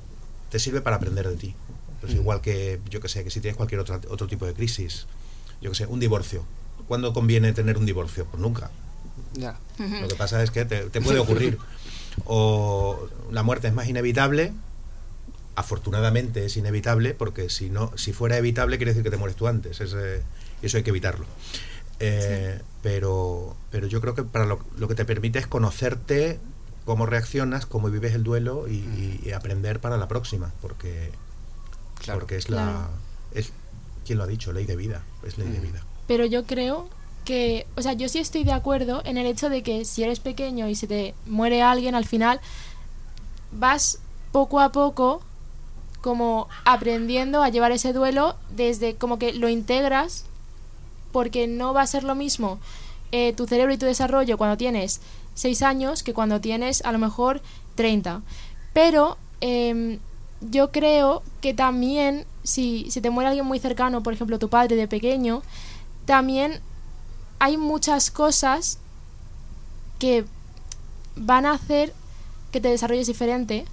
te sirve para aprender de ti. Pues igual que, yo que sé, que si tienes cualquier otro, otro tipo de crisis, yo qué sé, un divorcio. ¿Cuándo conviene tener un divorcio? Pues nunca. Ya. Lo que pasa es que te, puede ocurrir. o la muerte es más inevitable. Afortunadamente es inevitable, porque si no, si fuera evitable, quiere decir que te mueres tú antes. y eso hay que evitarlo. Eh, pero, pero yo creo que para lo, que te permite es conocerte, cómo reaccionas, cómo vives el duelo y, aprender para la próxima, porque, porque es la es, ¿Quién lo ha dicho? Ley de vida. Es ley de vida. Pero yo creo que, o sea, yo sí estoy de acuerdo en el hecho de que si eres pequeño y se te muere alguien, al final vas poco a poco como aprendiendo a llevar ese duelo desde como que lo integras porque no va a ser lo mismo eh, tu cerebro y tu desarrollo cuando tienes 6 años que cuando tienes a lo mejor 30. Pero em, yo creo que también si, si te muere alguien muy cercano, por ejemplo tu padre de pequeño, también hay muchas cosas que van a hacer que te desarrolles diferente.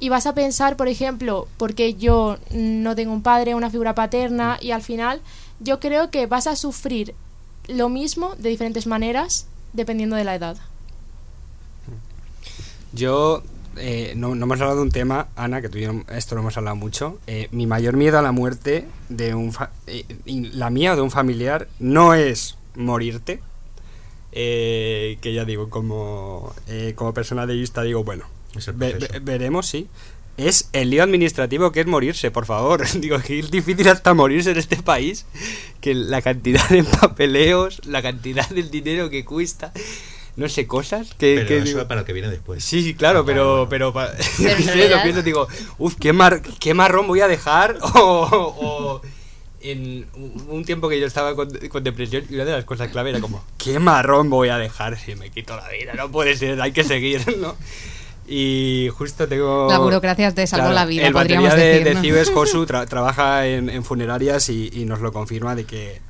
Y vas a pensar, por ejemplo, porque yo no tengo un padre, una figura paterna, y al final yo creo que vas a sufrir lo mismo de diferentes maneras dependiendo de la edad. Yo eh, no, no, hemos hablado de un tema, Ana, que tú y yo esto lo hemos hablado mucho. Eh, mi mayor miedo a la muerte de un eh, la mía o de un familiar no es morirte. que ya digo, como, como persona de vista, digo, bueno, veremos, sí. Es el lío administrativo que es morirse, por favor. digo, que es difícil hasta morirse en este país. Que la cantidad de papeleos, la cantidad del dinero que cuesta no sé, cosas que... Pero eso es para el que viene después. Sí, sí, claro, pero... pero, pero pienso, digo, uff, ¿qué, mar, ¿qué marrón voy a dejar? O, en un tiempo que yo estaba con, depresión y una de las cosas clave era como, ¿qué marrón voy a dejar si me quito la vida? No puede ser, hay que seguir, ¿no? Y justo tengo... La burocracia te salvó la vida, el podríamos de, decir. de Cibes, Josu, trabaja en, funerarias y, y, nos lo confirma de que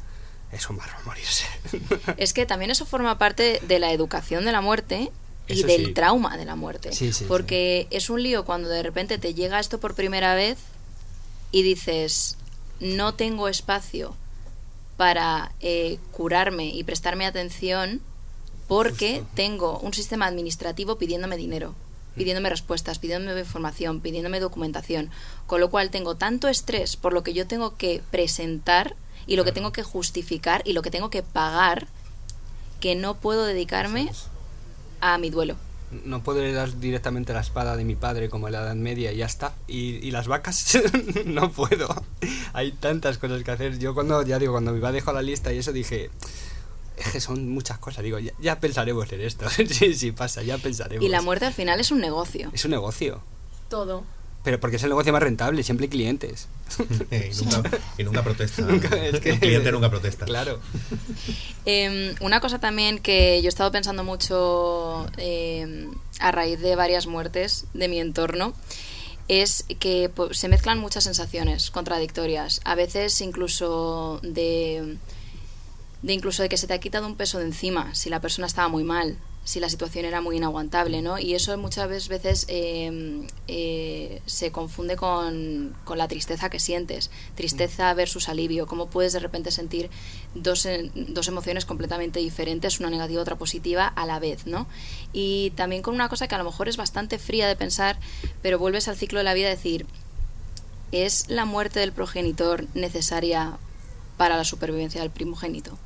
es un marrón morirse. Es que también eso forma parte de la educación de la muerte y del trauma de la muerte. porque es un lío cuando de repente te llega esto por primera vez y dices, no tengo espacio para eh, curarme y prestarme atención porque tengo un sistema administrativo pidiéndome dinero, pidiéndome respuestas, pidiéndome información, pidiéndome documentación, con lo cual tengo tanto estrés por lo que yo tengo que presentar y lo que tengo que justificar y lo que tengo que pagar que no puedo dedicarme a mi duelo. No puedo dar directamente la espada de mi padre como en la Edad Media y ya está. Y, las vacas no puedo. Hay tantas cosas que hacer. Yo cuando, ya digo, cuando mi padre dejó la lista y eso dije, es que son muchas cosas. Digo, ya, ya pensaremos en esto. sí, sí, pasa, ya pensaremos. Y la muerte al final es un negocio. Es un negocio. Todo. Pero porque es el negocio más rentable, siempre hay clientes. y, nunca, protesta. el cliente nunca protesta. Claro. Em, una cosa también que yo he estado pensando mucho em, a raíz de varias muertes de mi entorno es que pues, se mezclan muchas sensaciones contradictorias. A veces incluso de, de incluso de que se te ha quitado un peso de encima si la persona estaba muy mal si la situación era muy inaguantable, ¿no? Y eso muchas veces em, eh, se confunde con, la tristeza que sientes, tristeza versus alivio, cómo puedes de repente sentir dos, dos emociones completamente diferentes, una negativa, otra positiva a la vez, ¿no? Y también con una cosa que a lo mejor es bastante fría de pensar, pero vuelves al ciclo de la vida a decir, ¿es la muerte del progenitor necesaria para la supervivencia del primogénito?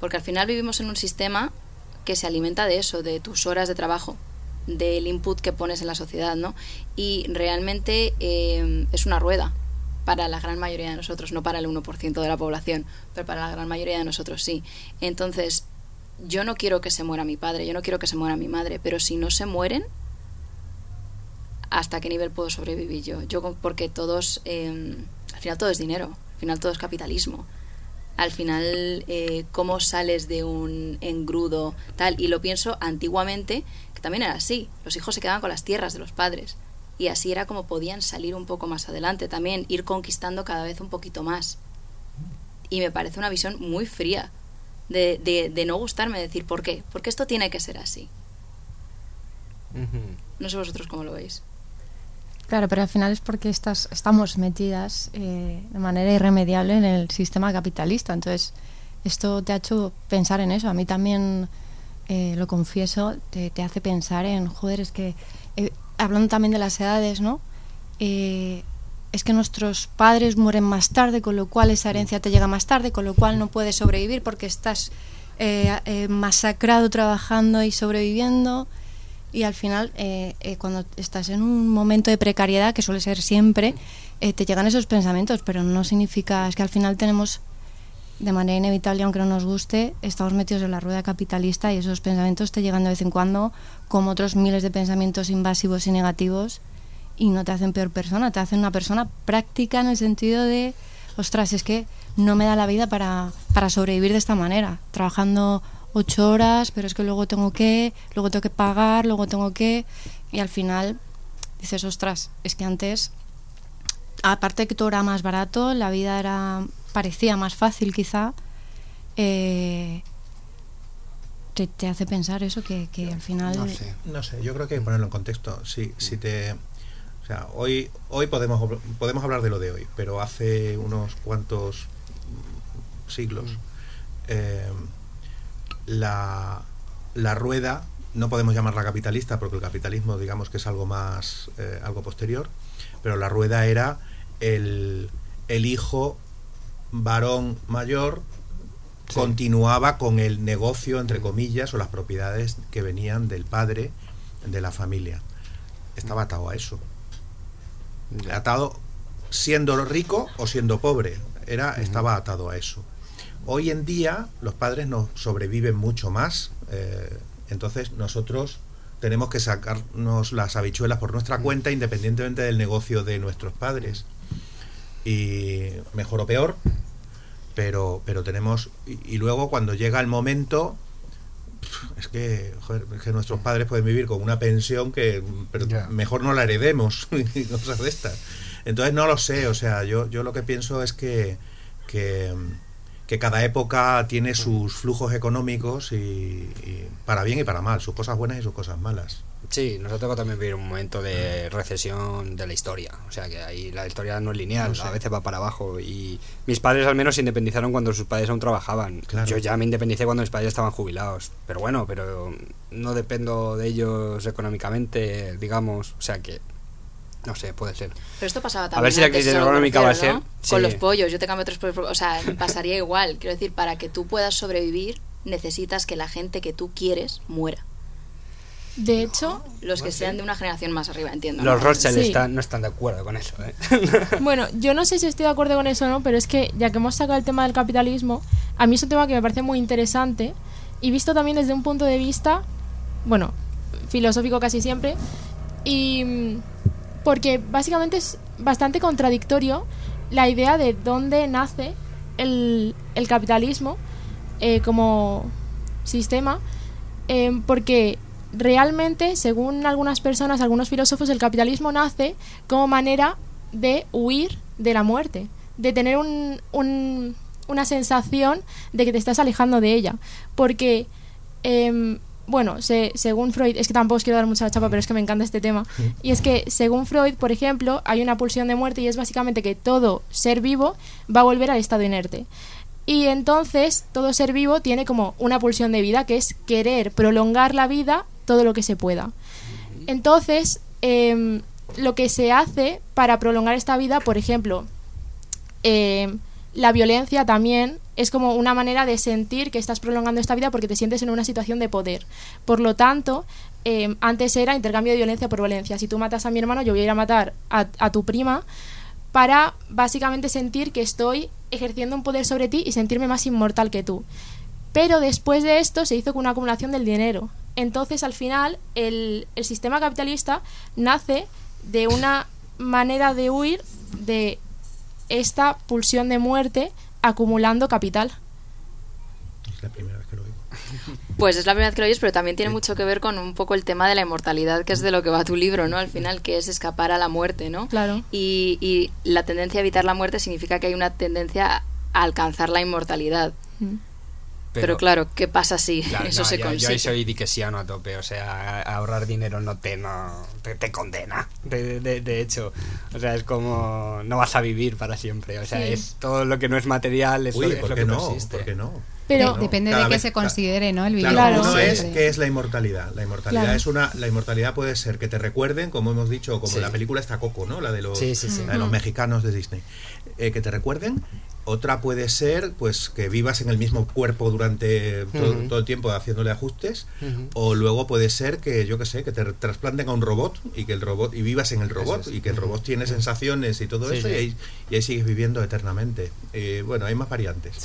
Porque al final vivimos en un sistema que se alimenta de eso, de tus horas de trabajo, del input que pones en la sociedad, ¿no? Y realmente eh, es una rueda para la gran mayoría de nosotros, no para el 1% de la población, pero para la gran mayoría de nosotros sí. Entonces, yo no quiero que se muera mi padre, yo no quiero que se muera mi madre, pero si no se mueren, ¿hasta qué nivel puedo sobrevivir yo? Yo porque todos, eh, al final todo es dinero, al final todo es capitalismo al final eh, cómo sales de un engrudo tal. Y lo pienso antiguamente, que también era así. Los hijos se quedaban con las tierras de los padres. Y así era como podían salir un poco más adelante también, ir conquistando cada vez un poquito más. Y me parece una visión muy fría de, de, no gustarme decir por qué, porque esto tiene que ser así. No sé vosotros cómo lo veis. Claro, pero al final es porque estás, estamos metidas eh, de manera irremediable en el sistema capitalista. Entonces, esto te ha hecho pensar en eso. A mí también, eh, lo confieso, te, hace pensar en, joder, es que, eh, hablando también de las edades, ¿no? es que nuestros padres mueren más tarde, con lo cual esa herencia te llega más tarde, con lo cual no puedes sobrevivir porque estás masacrado trabajando y sobreviviendo y al final eh, eh, cuando estás en un momento de precariedad, que suele ser siempre, eh, te llegan esos pensamientos, pero no significa, es que al final tenemos de manera inevitable, aunque no nos guste, estamos metidos en la rueda capitalista y esos pensamientos te llegan de vez en cuando como otros miles de pensamientos invasivos y negativos y no te hacen peor persona, te hacen una persona práctica en el sentido de, ostras, es que no me da la vida para, para sobrevivir de esta manera, trabajando ocho horas, pero es que luego tengo que, luego tengo que pagar, luego tengo que... Y al final dices, ostras, es que antes, aparte de que todo era más barato, la vida era parecía más fácil quizá, eh, te, hace pensar eso que, al final... No sé. no sé, yo creo que hay que ponerlo en contexto. Si, si te... O sea, hoy, hoy podemos, podemos hablar de lo de hoy, pero hace unos cuantos siglos... Eh, la, la rueda no podemos llamarla capitalista porque el capitalismo digamos que es algo más, eh, algo posterior, pero la rueda era el, el hijo varón mayor continuaba con el negocio, entre comillas, o las propiedades que venían del padre de la familia. Estaba atado a eso. Atado siendo rico o siendo pobre. Era, Estaba atado a eso. Hoy en día los padres nos sobreviven mucho más. Eh, entonces nosotros tenemos que sacarnos las habichuelas por nuestra cuenta independientemente del negocio de nuestros padres. Y mejor o peor, pero, pero tenemos... Y, luego cuando llega el momento, es que, que nuestros padres pueden vivir con una pensión que mejor no la heredemos y cosas de estas. Entonces no lo sé, o sea, yo, yo lo que pienso es que, que, cada época tiene sus flujos económicos y, para bien y para mal, sus cosas buenas y sus cosas malas. Sí, nos ha tocado también vivir un momento de recesión de la historia. O sea que ahí la historia no es lineal, a veces va para abajo. Y mis padres al menos se independizaron cuando sus padres aún trabajaban. Yo ya me independicé cuando mis padres estaban jubilados. Pero bueno, pero no dependo de ellos económicamente, digamos. O sea que no sé, puede ser. Pero esto pasaba también. A ver si la crisis económica va a ser. Con los pollos, yo te cambio tres pollos. O sea, pasaría igual. Quiero decir, para que tú puedas sobrevivir, necesitas que la gente que tú quieres muera. De hecho, los que sean de una generación más arriba, entiendo. Los Rothschild no están de acuerdo con eso. ¿eh? bueno, yo no sé si estoy de acuerdo con eso o no, pero es que ya que hemos sacado el tema del capitalismo, a mí es un tema que me parece muy interesante y visto también desde un punto de vista, bueno, filosófico casi siempre, y porque básicamente es bastante contradictorio la idea de dónde nace el, capitalismo eh, como sistema, eh, porque realmente, según algunas personas, algunos filósofos, el capitalismo nace como manera de huir de la muerte, de tener un, una sensación de que te estás alejando de ella. Porque, em, bueno, según Freud, es que tampoco os quiero dar mucha chapa, pero es que me encanta este tema. Y es que, según Freud, por ejemplo, hay una pulsión de muerte y es básicamente que todo ser vivo va a volver al estado inerte. Y entonces todo ser vivo tiene como una pulsión de vida, que es querer prolongar la vida todo lo que se pueda. Entonces, em, lo que se hace para prolongar esta vida, por ejemplo, em, la violencia también es como una manera de sentir que estás prolongando esta vida porque te sientes en una situación de poder. Por lo tanto, em, antes era intercambio de violencia por violencia. Si tú matas a mi hermano, yo voy a ir a matar a, a tu prima para básicamente sentir que estoy ejerciendo un poder sobre ti y sentirme más inmortal que tú. Pero después de esto se hizo con una acumulación del dinero. Entonces, al final, el, sistema capitalista nace de una manera de huir de esta pulsión de muerte acumulando capital. Es la primera vez que lo oigo. Pues es la primera vez que lo oyes, pero también tiene mucho que ver con un poco el tema de la inmortalidad, que es de lo que va tu libro, ¿no? Al final, que es escapar a la muerte, ¿no? Claro. Y, y la tendencia a evitar la muerte significa que hay una tendencia a alcanzar la inmortalidad. Mm. Pero, claro, ¿qué pasa si eso se consigue? Yo soy diquesiano a tope, o sea, ahorrar dinero no te, no, te, condena, de, de, hecho. O sea, es como, no vas a vivir para siempre, o sea, es todo lo que no es material, es, Uy, lo, que no, ¿por qué no? Pero depende de qué se considere, ¿no? El vivir. Claro, uno es qué es la inmortalidad. La inmortalidad es una, la inmortalidad puede ser que te recuerden, como hemos dicho, como la película está Coco, ¿no? La de los, la de los mexicanos de Disney, eh, que te recuerden otra puede ser pues que vivas en el mismo cuerpo durante todo, el tiempo haciéndole ajustes. O luego puede ser que, yo que sé, que te trasplanten a un robot y que el robot y vivas en el robot y que el robot tiene sensaciones y todo eso Y, ahí, y, ahí, sigues viviendo eternamente. Eh, bueno, hay más variantes.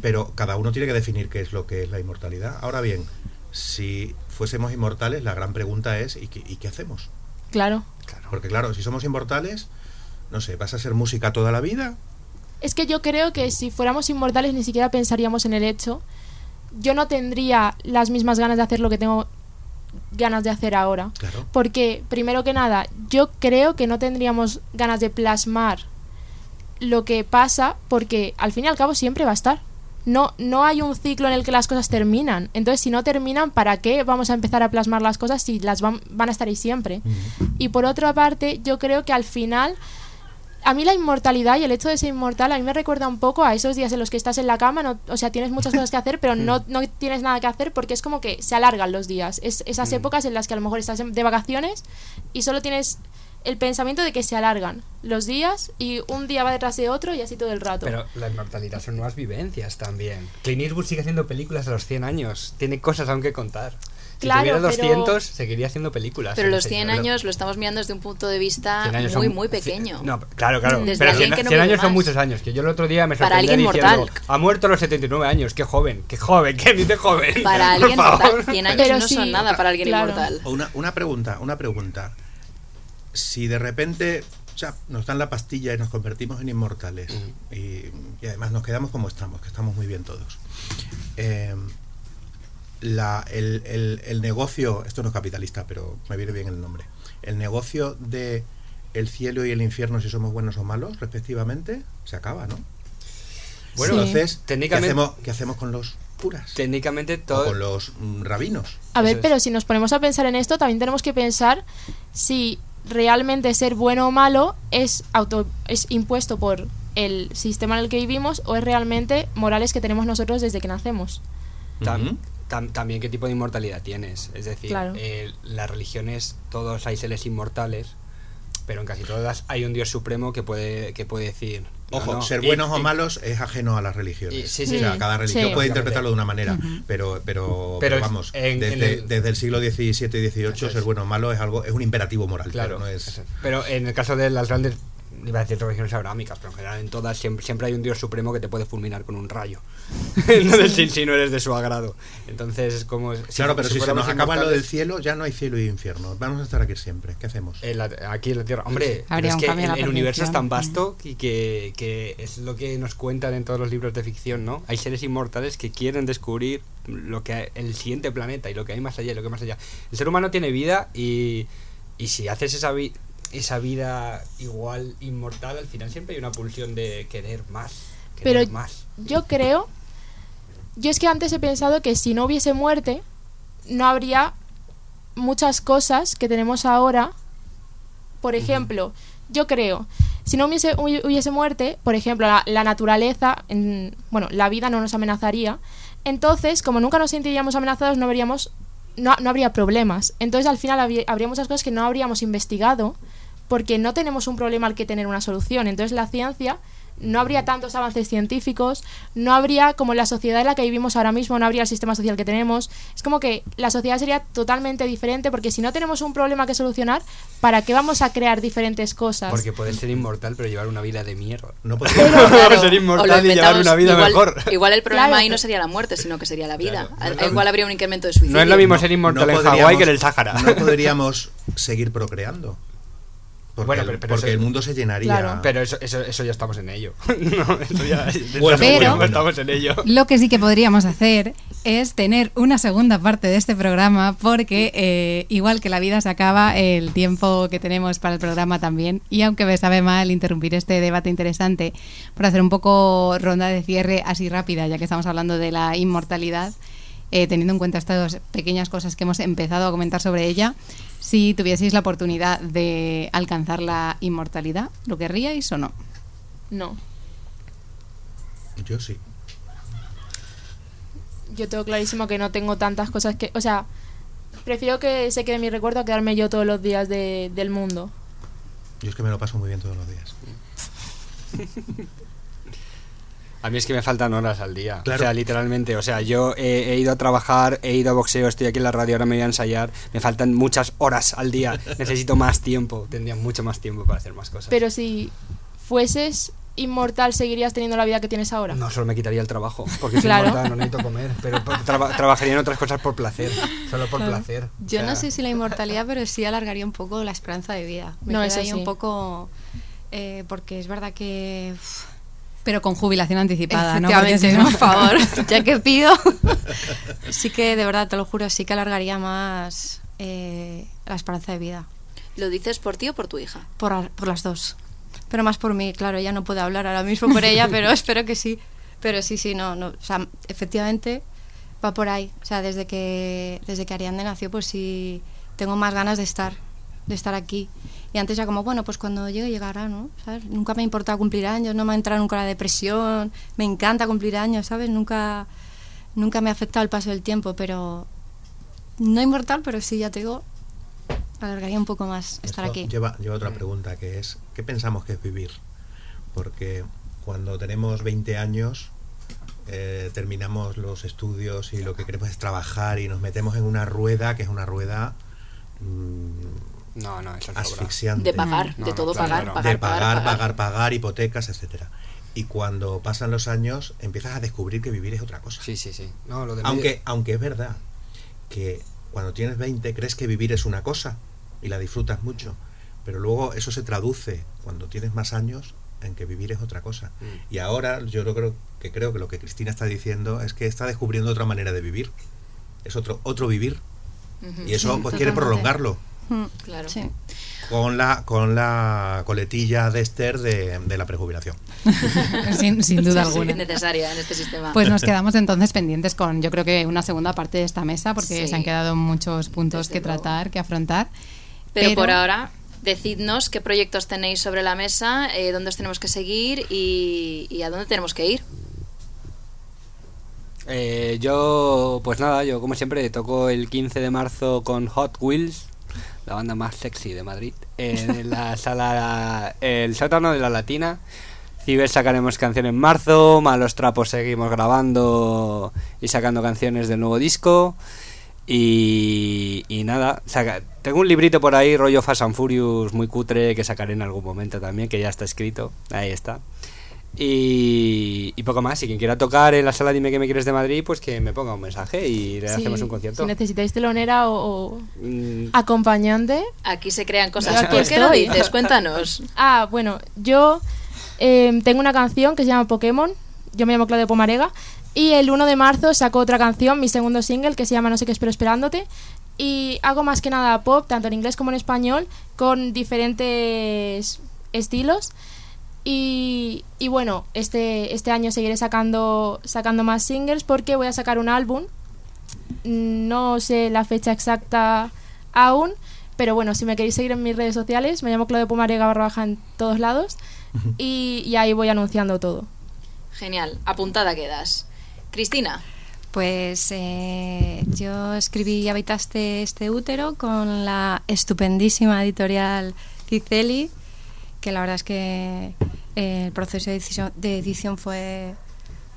Pero cada uno tiene que definir qué es lo que es la inmortalidad. Ahora bien, si fuésemos inmortales, la gran pregunta es ¿y qué, y qué hacemos? Claro. claro. Porque claro, si somos inmortales, no sé, ¿vas a hacer música toda la vida? Es que yo creo que si fuéramos inmortales ni siquiera pensaríamos en el hecho. Yo no tendría las mismas ganas de hacer lo que tengo ganas de hacer ahora. Porque, primero que nada, yo creo que no tendríamos ganas de plasmar lo que pasa porque al fin y al cabo siempre va a estar. No, no hay un ciclo en el que las cosas terminan. Entonces, si no terminan, ¿para qué vamos a empezar a plasmar las cosas si las van, van a estar ahí siempre? Y por otra parte, yo creo que al final a mí la inmortalidad y el hecho de ser inmortal a mí me recuerda un poco a esos días en los que estás en la cama, no, o sea, tienes muchas cosas que hacer, pero no, no tienes nada que hacer porque es como que se alargan los días. Es esas Mm. épocas en las que a lo mejor estás de vacaciones y solo tienes el pensamiento de que se alargan los días y un día va detrás de otro y así todo el rato. Pero la inmortalidad son nuevas vivencias también. Clint Eastwood sigue haciendo películas a los 100 años. Tiene cosas aún que contar. Si Claro, tuviera pero- 200, seguiría haciendo películas. Pero el los 100 señor. años lo estamos mirando desde un punto de vista 100 años muy, son- muy pequeño. No, claro, claro. Desde pero alguien 100, que no 100 vive años son muchos años. Que yo el otro día me Para sorprendí diciendo, mortal. ha muerto a los 79 años. Qué joven, qué joven, qué dice joven. Para alguien mortal, 100 años Pero no sí, son nada para alguien claro. inmortal. Una, una pregunta, una pregunta. Si de repente nos dan la pastilla y nos convertimos en inmortales y, y además nos quedamos como estamos, que estamos muy bien todos. eh, la- el, el- el negocio, esto no es capitalista, pero me viene bien el nombre, el negocio de el cielo y el infierno, si somos buenos o malos, respectivamente, se acaba, ¿no? Bueno, Sí. Entonces, ¿qué técnicamente- hacemos, qué hacemos con los curas? Técnicamente O todo... con los mm, rabinos. A ver, pero si nos ponemos a pensar en esto, también tenemos que pensar si realmente ser bueno o malo es auto es impuesto por el sistema en el que vivimos o es realmente morales que tenemos nosotros desde que nacemos. Tam- Ujú. Tam- también qué tipo de inmortalidad tienes. Es decir, Claro. eh, las religiones, todos hay seres inmortales, pero en casi todas hay un Dios supremo que puede, que puede decir... Ojo, no, ser y- buenos o y- malos es ajeno a las religiones. Y- sí, sí. O sea, cada religión Sí. puede interpretarlo de una manera, pero, pero, Pero pero es- vamos, en- en desde, el- desde el siglo XVII y XVIII ser bueno o malo es algo es un imperativo moral, Claro, pero no es... eso. pero en el caso de las grandes, iba a decir religiones abrámicas, pero en general en todas siempre, siempre hay un Dios supremo que te puede fulminar con un rayo. Entonces, si, si no eres de su agrado. Entonces, es como... claro, pero si, se nos acaba lo del cielo, ya no hay cielo y infierno. Vamos a estar aquí siempre. ¿Qué hacemos? en la- aquí en la Tierra. Hombre, pero es que el, universo es tan vasto y que, que es lo que nos cuentan en todos los libros de ficción, ¿no? Hay seres inmortales que quieren descubrir lo que hay- el siguiente planeta y lo que hay más allá y lo que hay más allá. El ser humano tiene vida y, y si haces esa, vi- esa vida igual inmortal, al final siempre hay una pulsión de querer más. Querer Pero más. yo creo, yo es que antes he pensado que si no hubiese muerte, no habría muchas cosas que tenemos ahora. Por ejemplo, yo creo, si no hubiese, hubi- hubiese muerte, por ejemplo, la, la naturaleza, en- bueno, la vida no nos amenazaría. Entonces, como nunca nos sentiríamos amenazados, no veríamos, no, no habría problemas. Entonces, al final habría, habría muchas cosas que no habríamos investigado porque no tenemos un problema al que tener una solución. Entonces, la ciencia no habría tantos avances científicos, no habría como la sociedad en la que vivimos ahora mismo, no habría el sistema social que tenemos. Es como que la sociedad sería totalmente diferente porque si no tenemos un problema que solucionar, ¿para qué vamos a crear diferentes cosas? Porque puedes ser inmortal pero llevar una vida de mierda. No podemos- Claro, ser inmortal y llevar una vida igual, mejor. Igual el problema Claro, ahí no sería la muerte, sino que sería la vida. Claro. No, igual habría un incremento de suicidio. No es lo mismo No- ser inmortal no en Hawái que en el Sáhara. No podríamos seguir procreando. Porque, Bueno, el- pero- pero porque eso- el mundo se llenaría. Claro. Pero eso, eso, eso ya estamos en ello. no, eso ya, Bueno, Pero- bueno, estamos en ello. Lo que sí que podríamos hacer es tener una segunda parte de este programa porque eh, igual que la vida se acaba, el tiempo que tenemos para el programa también. Y aunque me sabe mal interrumpir este debate interesante por hacer un poco ronda de cierre así rápida, ya que estamos hablando de la inmortalidad, eh, teniendo en cuenta estas pequeñas cosas que hemos empezado a comentar sobre ella, si tuvieseis la oportunidad de alcanzar la inmortalidad, ¿lo querríais o no? No. Yo sí. Yo tengo clarísimo que no tengo tantas cosas que... O sea, prefiero que se quede mi recuerdo a quedarme yo todos los días de- del mundo. Yo es que me lo paso muy bien todos los días. A mí es que me faltan horas al día. Claro. O sea, literalmente. O sea, yo he, he ido a trabajar, he ido a boxeo, estoy aquí en la radio, ahora me voy a ensayar. Me faltan muchas horas al día. Necesito más tiempo. Tendría mucho más tiempo para hacer más cosas. Pero si fueses inmortal, ¿seguirías teniendo la vida que tienes ahora? No, solo me quitaría el trabajo. Porque soy Claro. inmortal, no necesito comer. Pero traba- trabajaría en otras cosas por placer. Solo por placer. O Yo no sé si la inmortalidad, pero sí alargaría un poco la esperanza de vida. Me No, eso ahí sí. un poco... eh, porque es verdad que... Pero con jubilación anticipada, ¿no? Si no- por favor, ya que pido. sí que, de verdad, te lo juro, sí que alargaría más eh, la esperanza de vida. ¿Lo dices por ti o por tu hija? Por, por las dos. Pero más por mí, claro, ella no puede hablar ahora mismo por ella, pero espero que sí. Pero sí, sí, no, no. O sea, efectivamente va por ahí. O sea, desde que, desde que Ariande nació, pues sí tengo más ganas de estar, de estar aquí. Y antes ya como, bueno, pues cuando llegue llegará, ¿no? ¿Sabes? Nunca me ha importado cumplir años, no me ha entrado nunca la depresión, me encanta cumplir años, ¿sabes? Nunca, nunca me ha afectado el paso del tiempo, pero no inmortal, pero sí, ya te digo, alargaría un poco más estar aquí. Lleva, lleva otra pregunta que es, ¿qué pensamos que es vivir? Porque cuando tenemos 20 años eh, terminamos los estudios y lo que queremos es trabajar y nos metemos en una rueda que es una rueda mm, no, no, asfixiante. De pagar, de todo pagar, pagar, De pagar, pagar, pagar, hipotecas, etcétera. Y cuando pasan los años empiezas a descubrir que vivir es otra cosa. Sí, sí, sí. aunque, aunque es verdad que cuando tienes 20 crees que vivir es una cosa y la disfrutas mucho, pero luego eso se traduce cuando tienes más años en que vivir es otra cosa. Mm. Y ahora yo creo que creo que lo que Cristina está diciendo es que está descubriendo otra manera de vivir. Es otro otro vivir. Y eso pues quiere prolongarlo. Mm, claro. Con la, con la coletilla de Esther de, la prejubilación. sin, sin, duda alguna. necesaria en este sistema. Pues nos quedamos entonces pendientes con, yo creo que una segunda parte de esta mesa, porque se han quedado muchos puntos que tratar, que afrontar. pero por ahora decidnos qué proyectos tenéis sobre la mesa, eh, dónde os tenemos que seguir y, a dónde tenemos que ir. Eh, yo, pues nada, yo como siempre toco el 15 de marzo con Hot Wheels, la banda más sexy de Madrid, en la sala, el sótano de la Latina. Ciber sacaremos canción en marzo, Malos Trapos seguimos grabando y sacando canciones del nuevo disco. Y, nada, tengo un librito por ahí, rollo Fast and Furious, muy cutre, que sacaré en algún momento también, que ya está escrito. Ahí está. Y, poco más. Si quien quiera tocar en la sala Dime que me quieres de Madrid, pues que me ponga un mensaje y le hacemos un concierto. Si necesitáis telonera o, mm. acompañante. Aquí se crean cosas. ¿Por qué lo dices? Cuéntanos. ah, bueno, yo eh, tengo una canción que se llama Pokémon. Yo me llamo Claudia Pomarega. Y el 1 de marzo saco otra canción, mi segundo single, que se llama No sé qué espero esperándote. Y hago más que nada pop, tanto en inglés como en español, con diferentes estilos. Y, y bueno, este, este año seguiré sacando, sacando más singles porque voy a sacar un álbum. No sé la fecha exacta aún, pero bueno, si me queréis seguir en mis redes sociales, me llamo Claudio Pomarega barra baja en todos lados y, y ahí voy anunciando todo. Genial, apuntada quedas. Cristina. Pues eh, yo escribí Habitaste este útero con la estupendísima editorial Ciceli, que la verdad es que eh, el proceso de edición, fue,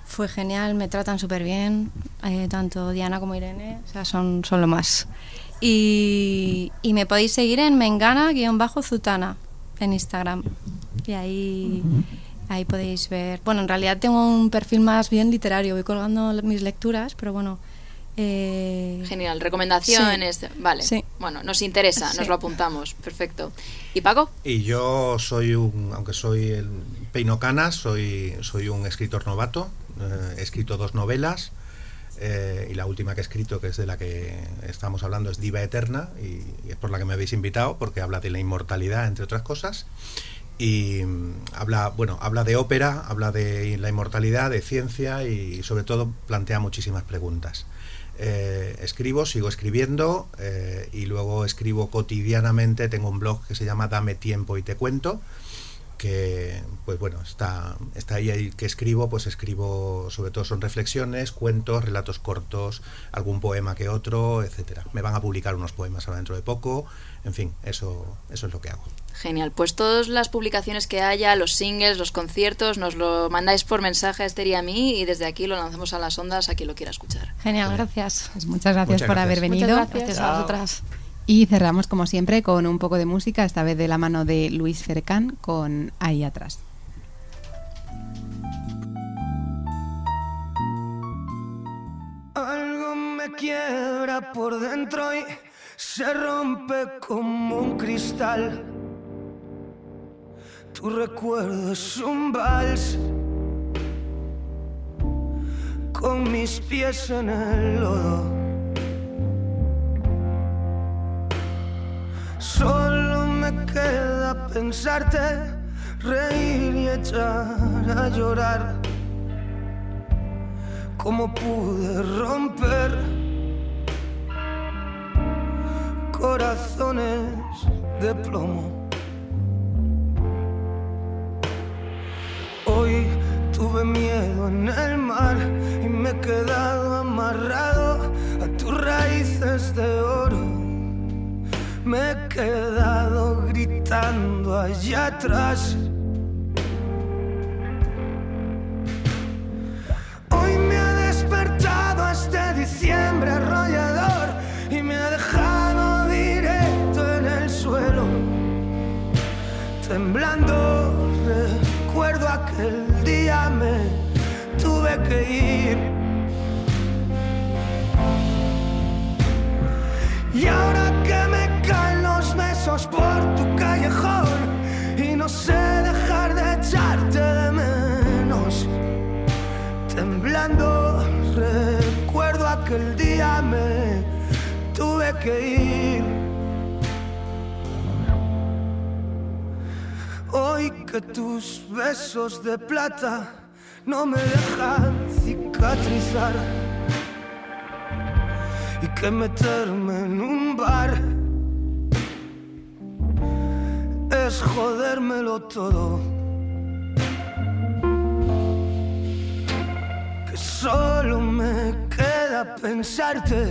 fue genial, me tratan súper bien, eh, tanto Diana como Irene, o sea, son, son lo más. Y, y me podéis seguir en Mengana-Zutana en Instagram. Y ahí... Ahí podéis ver. Bueno, en realidad tengo un perfil más bien literario, voy colgando mis lecturas, pero bueno. Eh... Genial, recomendaciones. Vale. Bueno, nos interesa, nos lo apuntamos. Perfecto. ¿Y Paco? Y yo soy un, aunque soy el Peino Canas, soy, soy un escritor novato. Eh, he escrito dos novelas. Eh, y la última que he escrito, que es de la que estamos hablando, es Diva Eterna, y, y, es por la que me habéis invitado, porque habla de la inmortalidad, entre otras cosas y mm, habla bueno habla de ópera habla de la inmortalidad de ciencia y sobre todo plantea muchísimas preguntas eh, escribo sigo escribiendo eh, y luego escribo cotidianamente. Tengo un blog que se llama dame tiempo y te cuento que pues bueno está está ahí, ahí que escribo pues escribo sobre todo son reflexiones cuentos relatos cortos algún poema que otro etcétera. Me van a publicar unos poemas ahora dentro de poco en fin eso eso es lo que hago Genial, pues todas las publicaciones que haya, los singles, los conciertos, nos lo mandáis por mensaje a Esther y a mí y desde aquí lo lanzamos a las ondas a quien lo quiera escuchar. Genial, gracias. Pues muchas gracias por haber venido. Muchas gracias a vosotras. Y cerramos como siempre con un poco de música, esta vez de la mano de Luis Fercán con Ahí atrás. Algo me quiebra por dentro y se rompe como un cristal. Tu recuerdo es un vals con mis pies en el lodo. Solo me queda pensarte, reír y echar a llorar. ¿Cómo pude romper? corazones de plomo. Hoy tuve miedo en el mar y me he quedado amarrado a tus raíces de oro. Me he quedado gritando allá atrás. Hoy me ha despertado este diciembre arrollado. Temblando. Recuerdo aquel día me tuve que ir. Y ahora que me caen los besos por tu callejón y no sé dejar de echarte de menos, temblando recuerdo aquel día me tuve que ir. Que tus besos de plata no me dejan cicatrizar y que meterme en un bar es jodérmelo todo. Que solo me queda pensarte,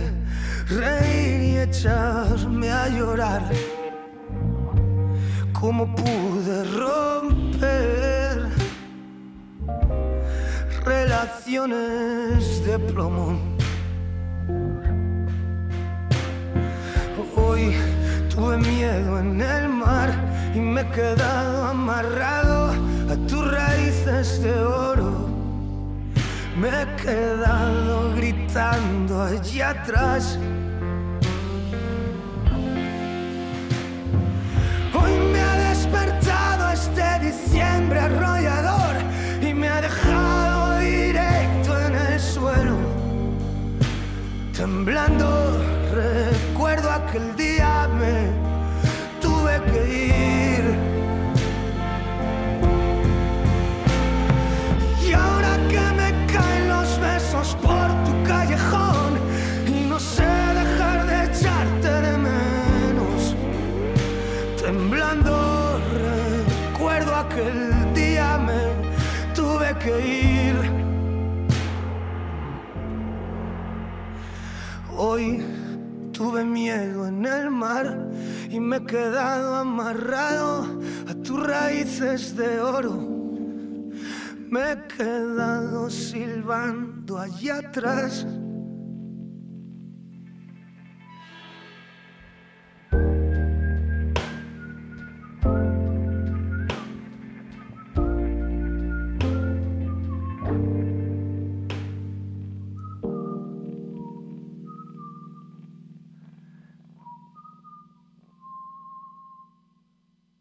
reír y echarme a llorar. ¿Cómo pude romper de plomo? Hoy tuve miedo en el mar y me he quedado amarrado a tus raíces de oro. Me he quedado gritando allá atrás. Hoy me ha despertado este diciembre arrollador temblando. Recuerdo aquel día me tuve que ir. Y ahora que me caen los besos por tu callejón y no sé dejar de echarte de menos, temblando recuerdo aquel día me tuve que ir. Miedo en el mar y me he quedado amarrado a tus raíces de oro. Me he quedado silbando allá atrás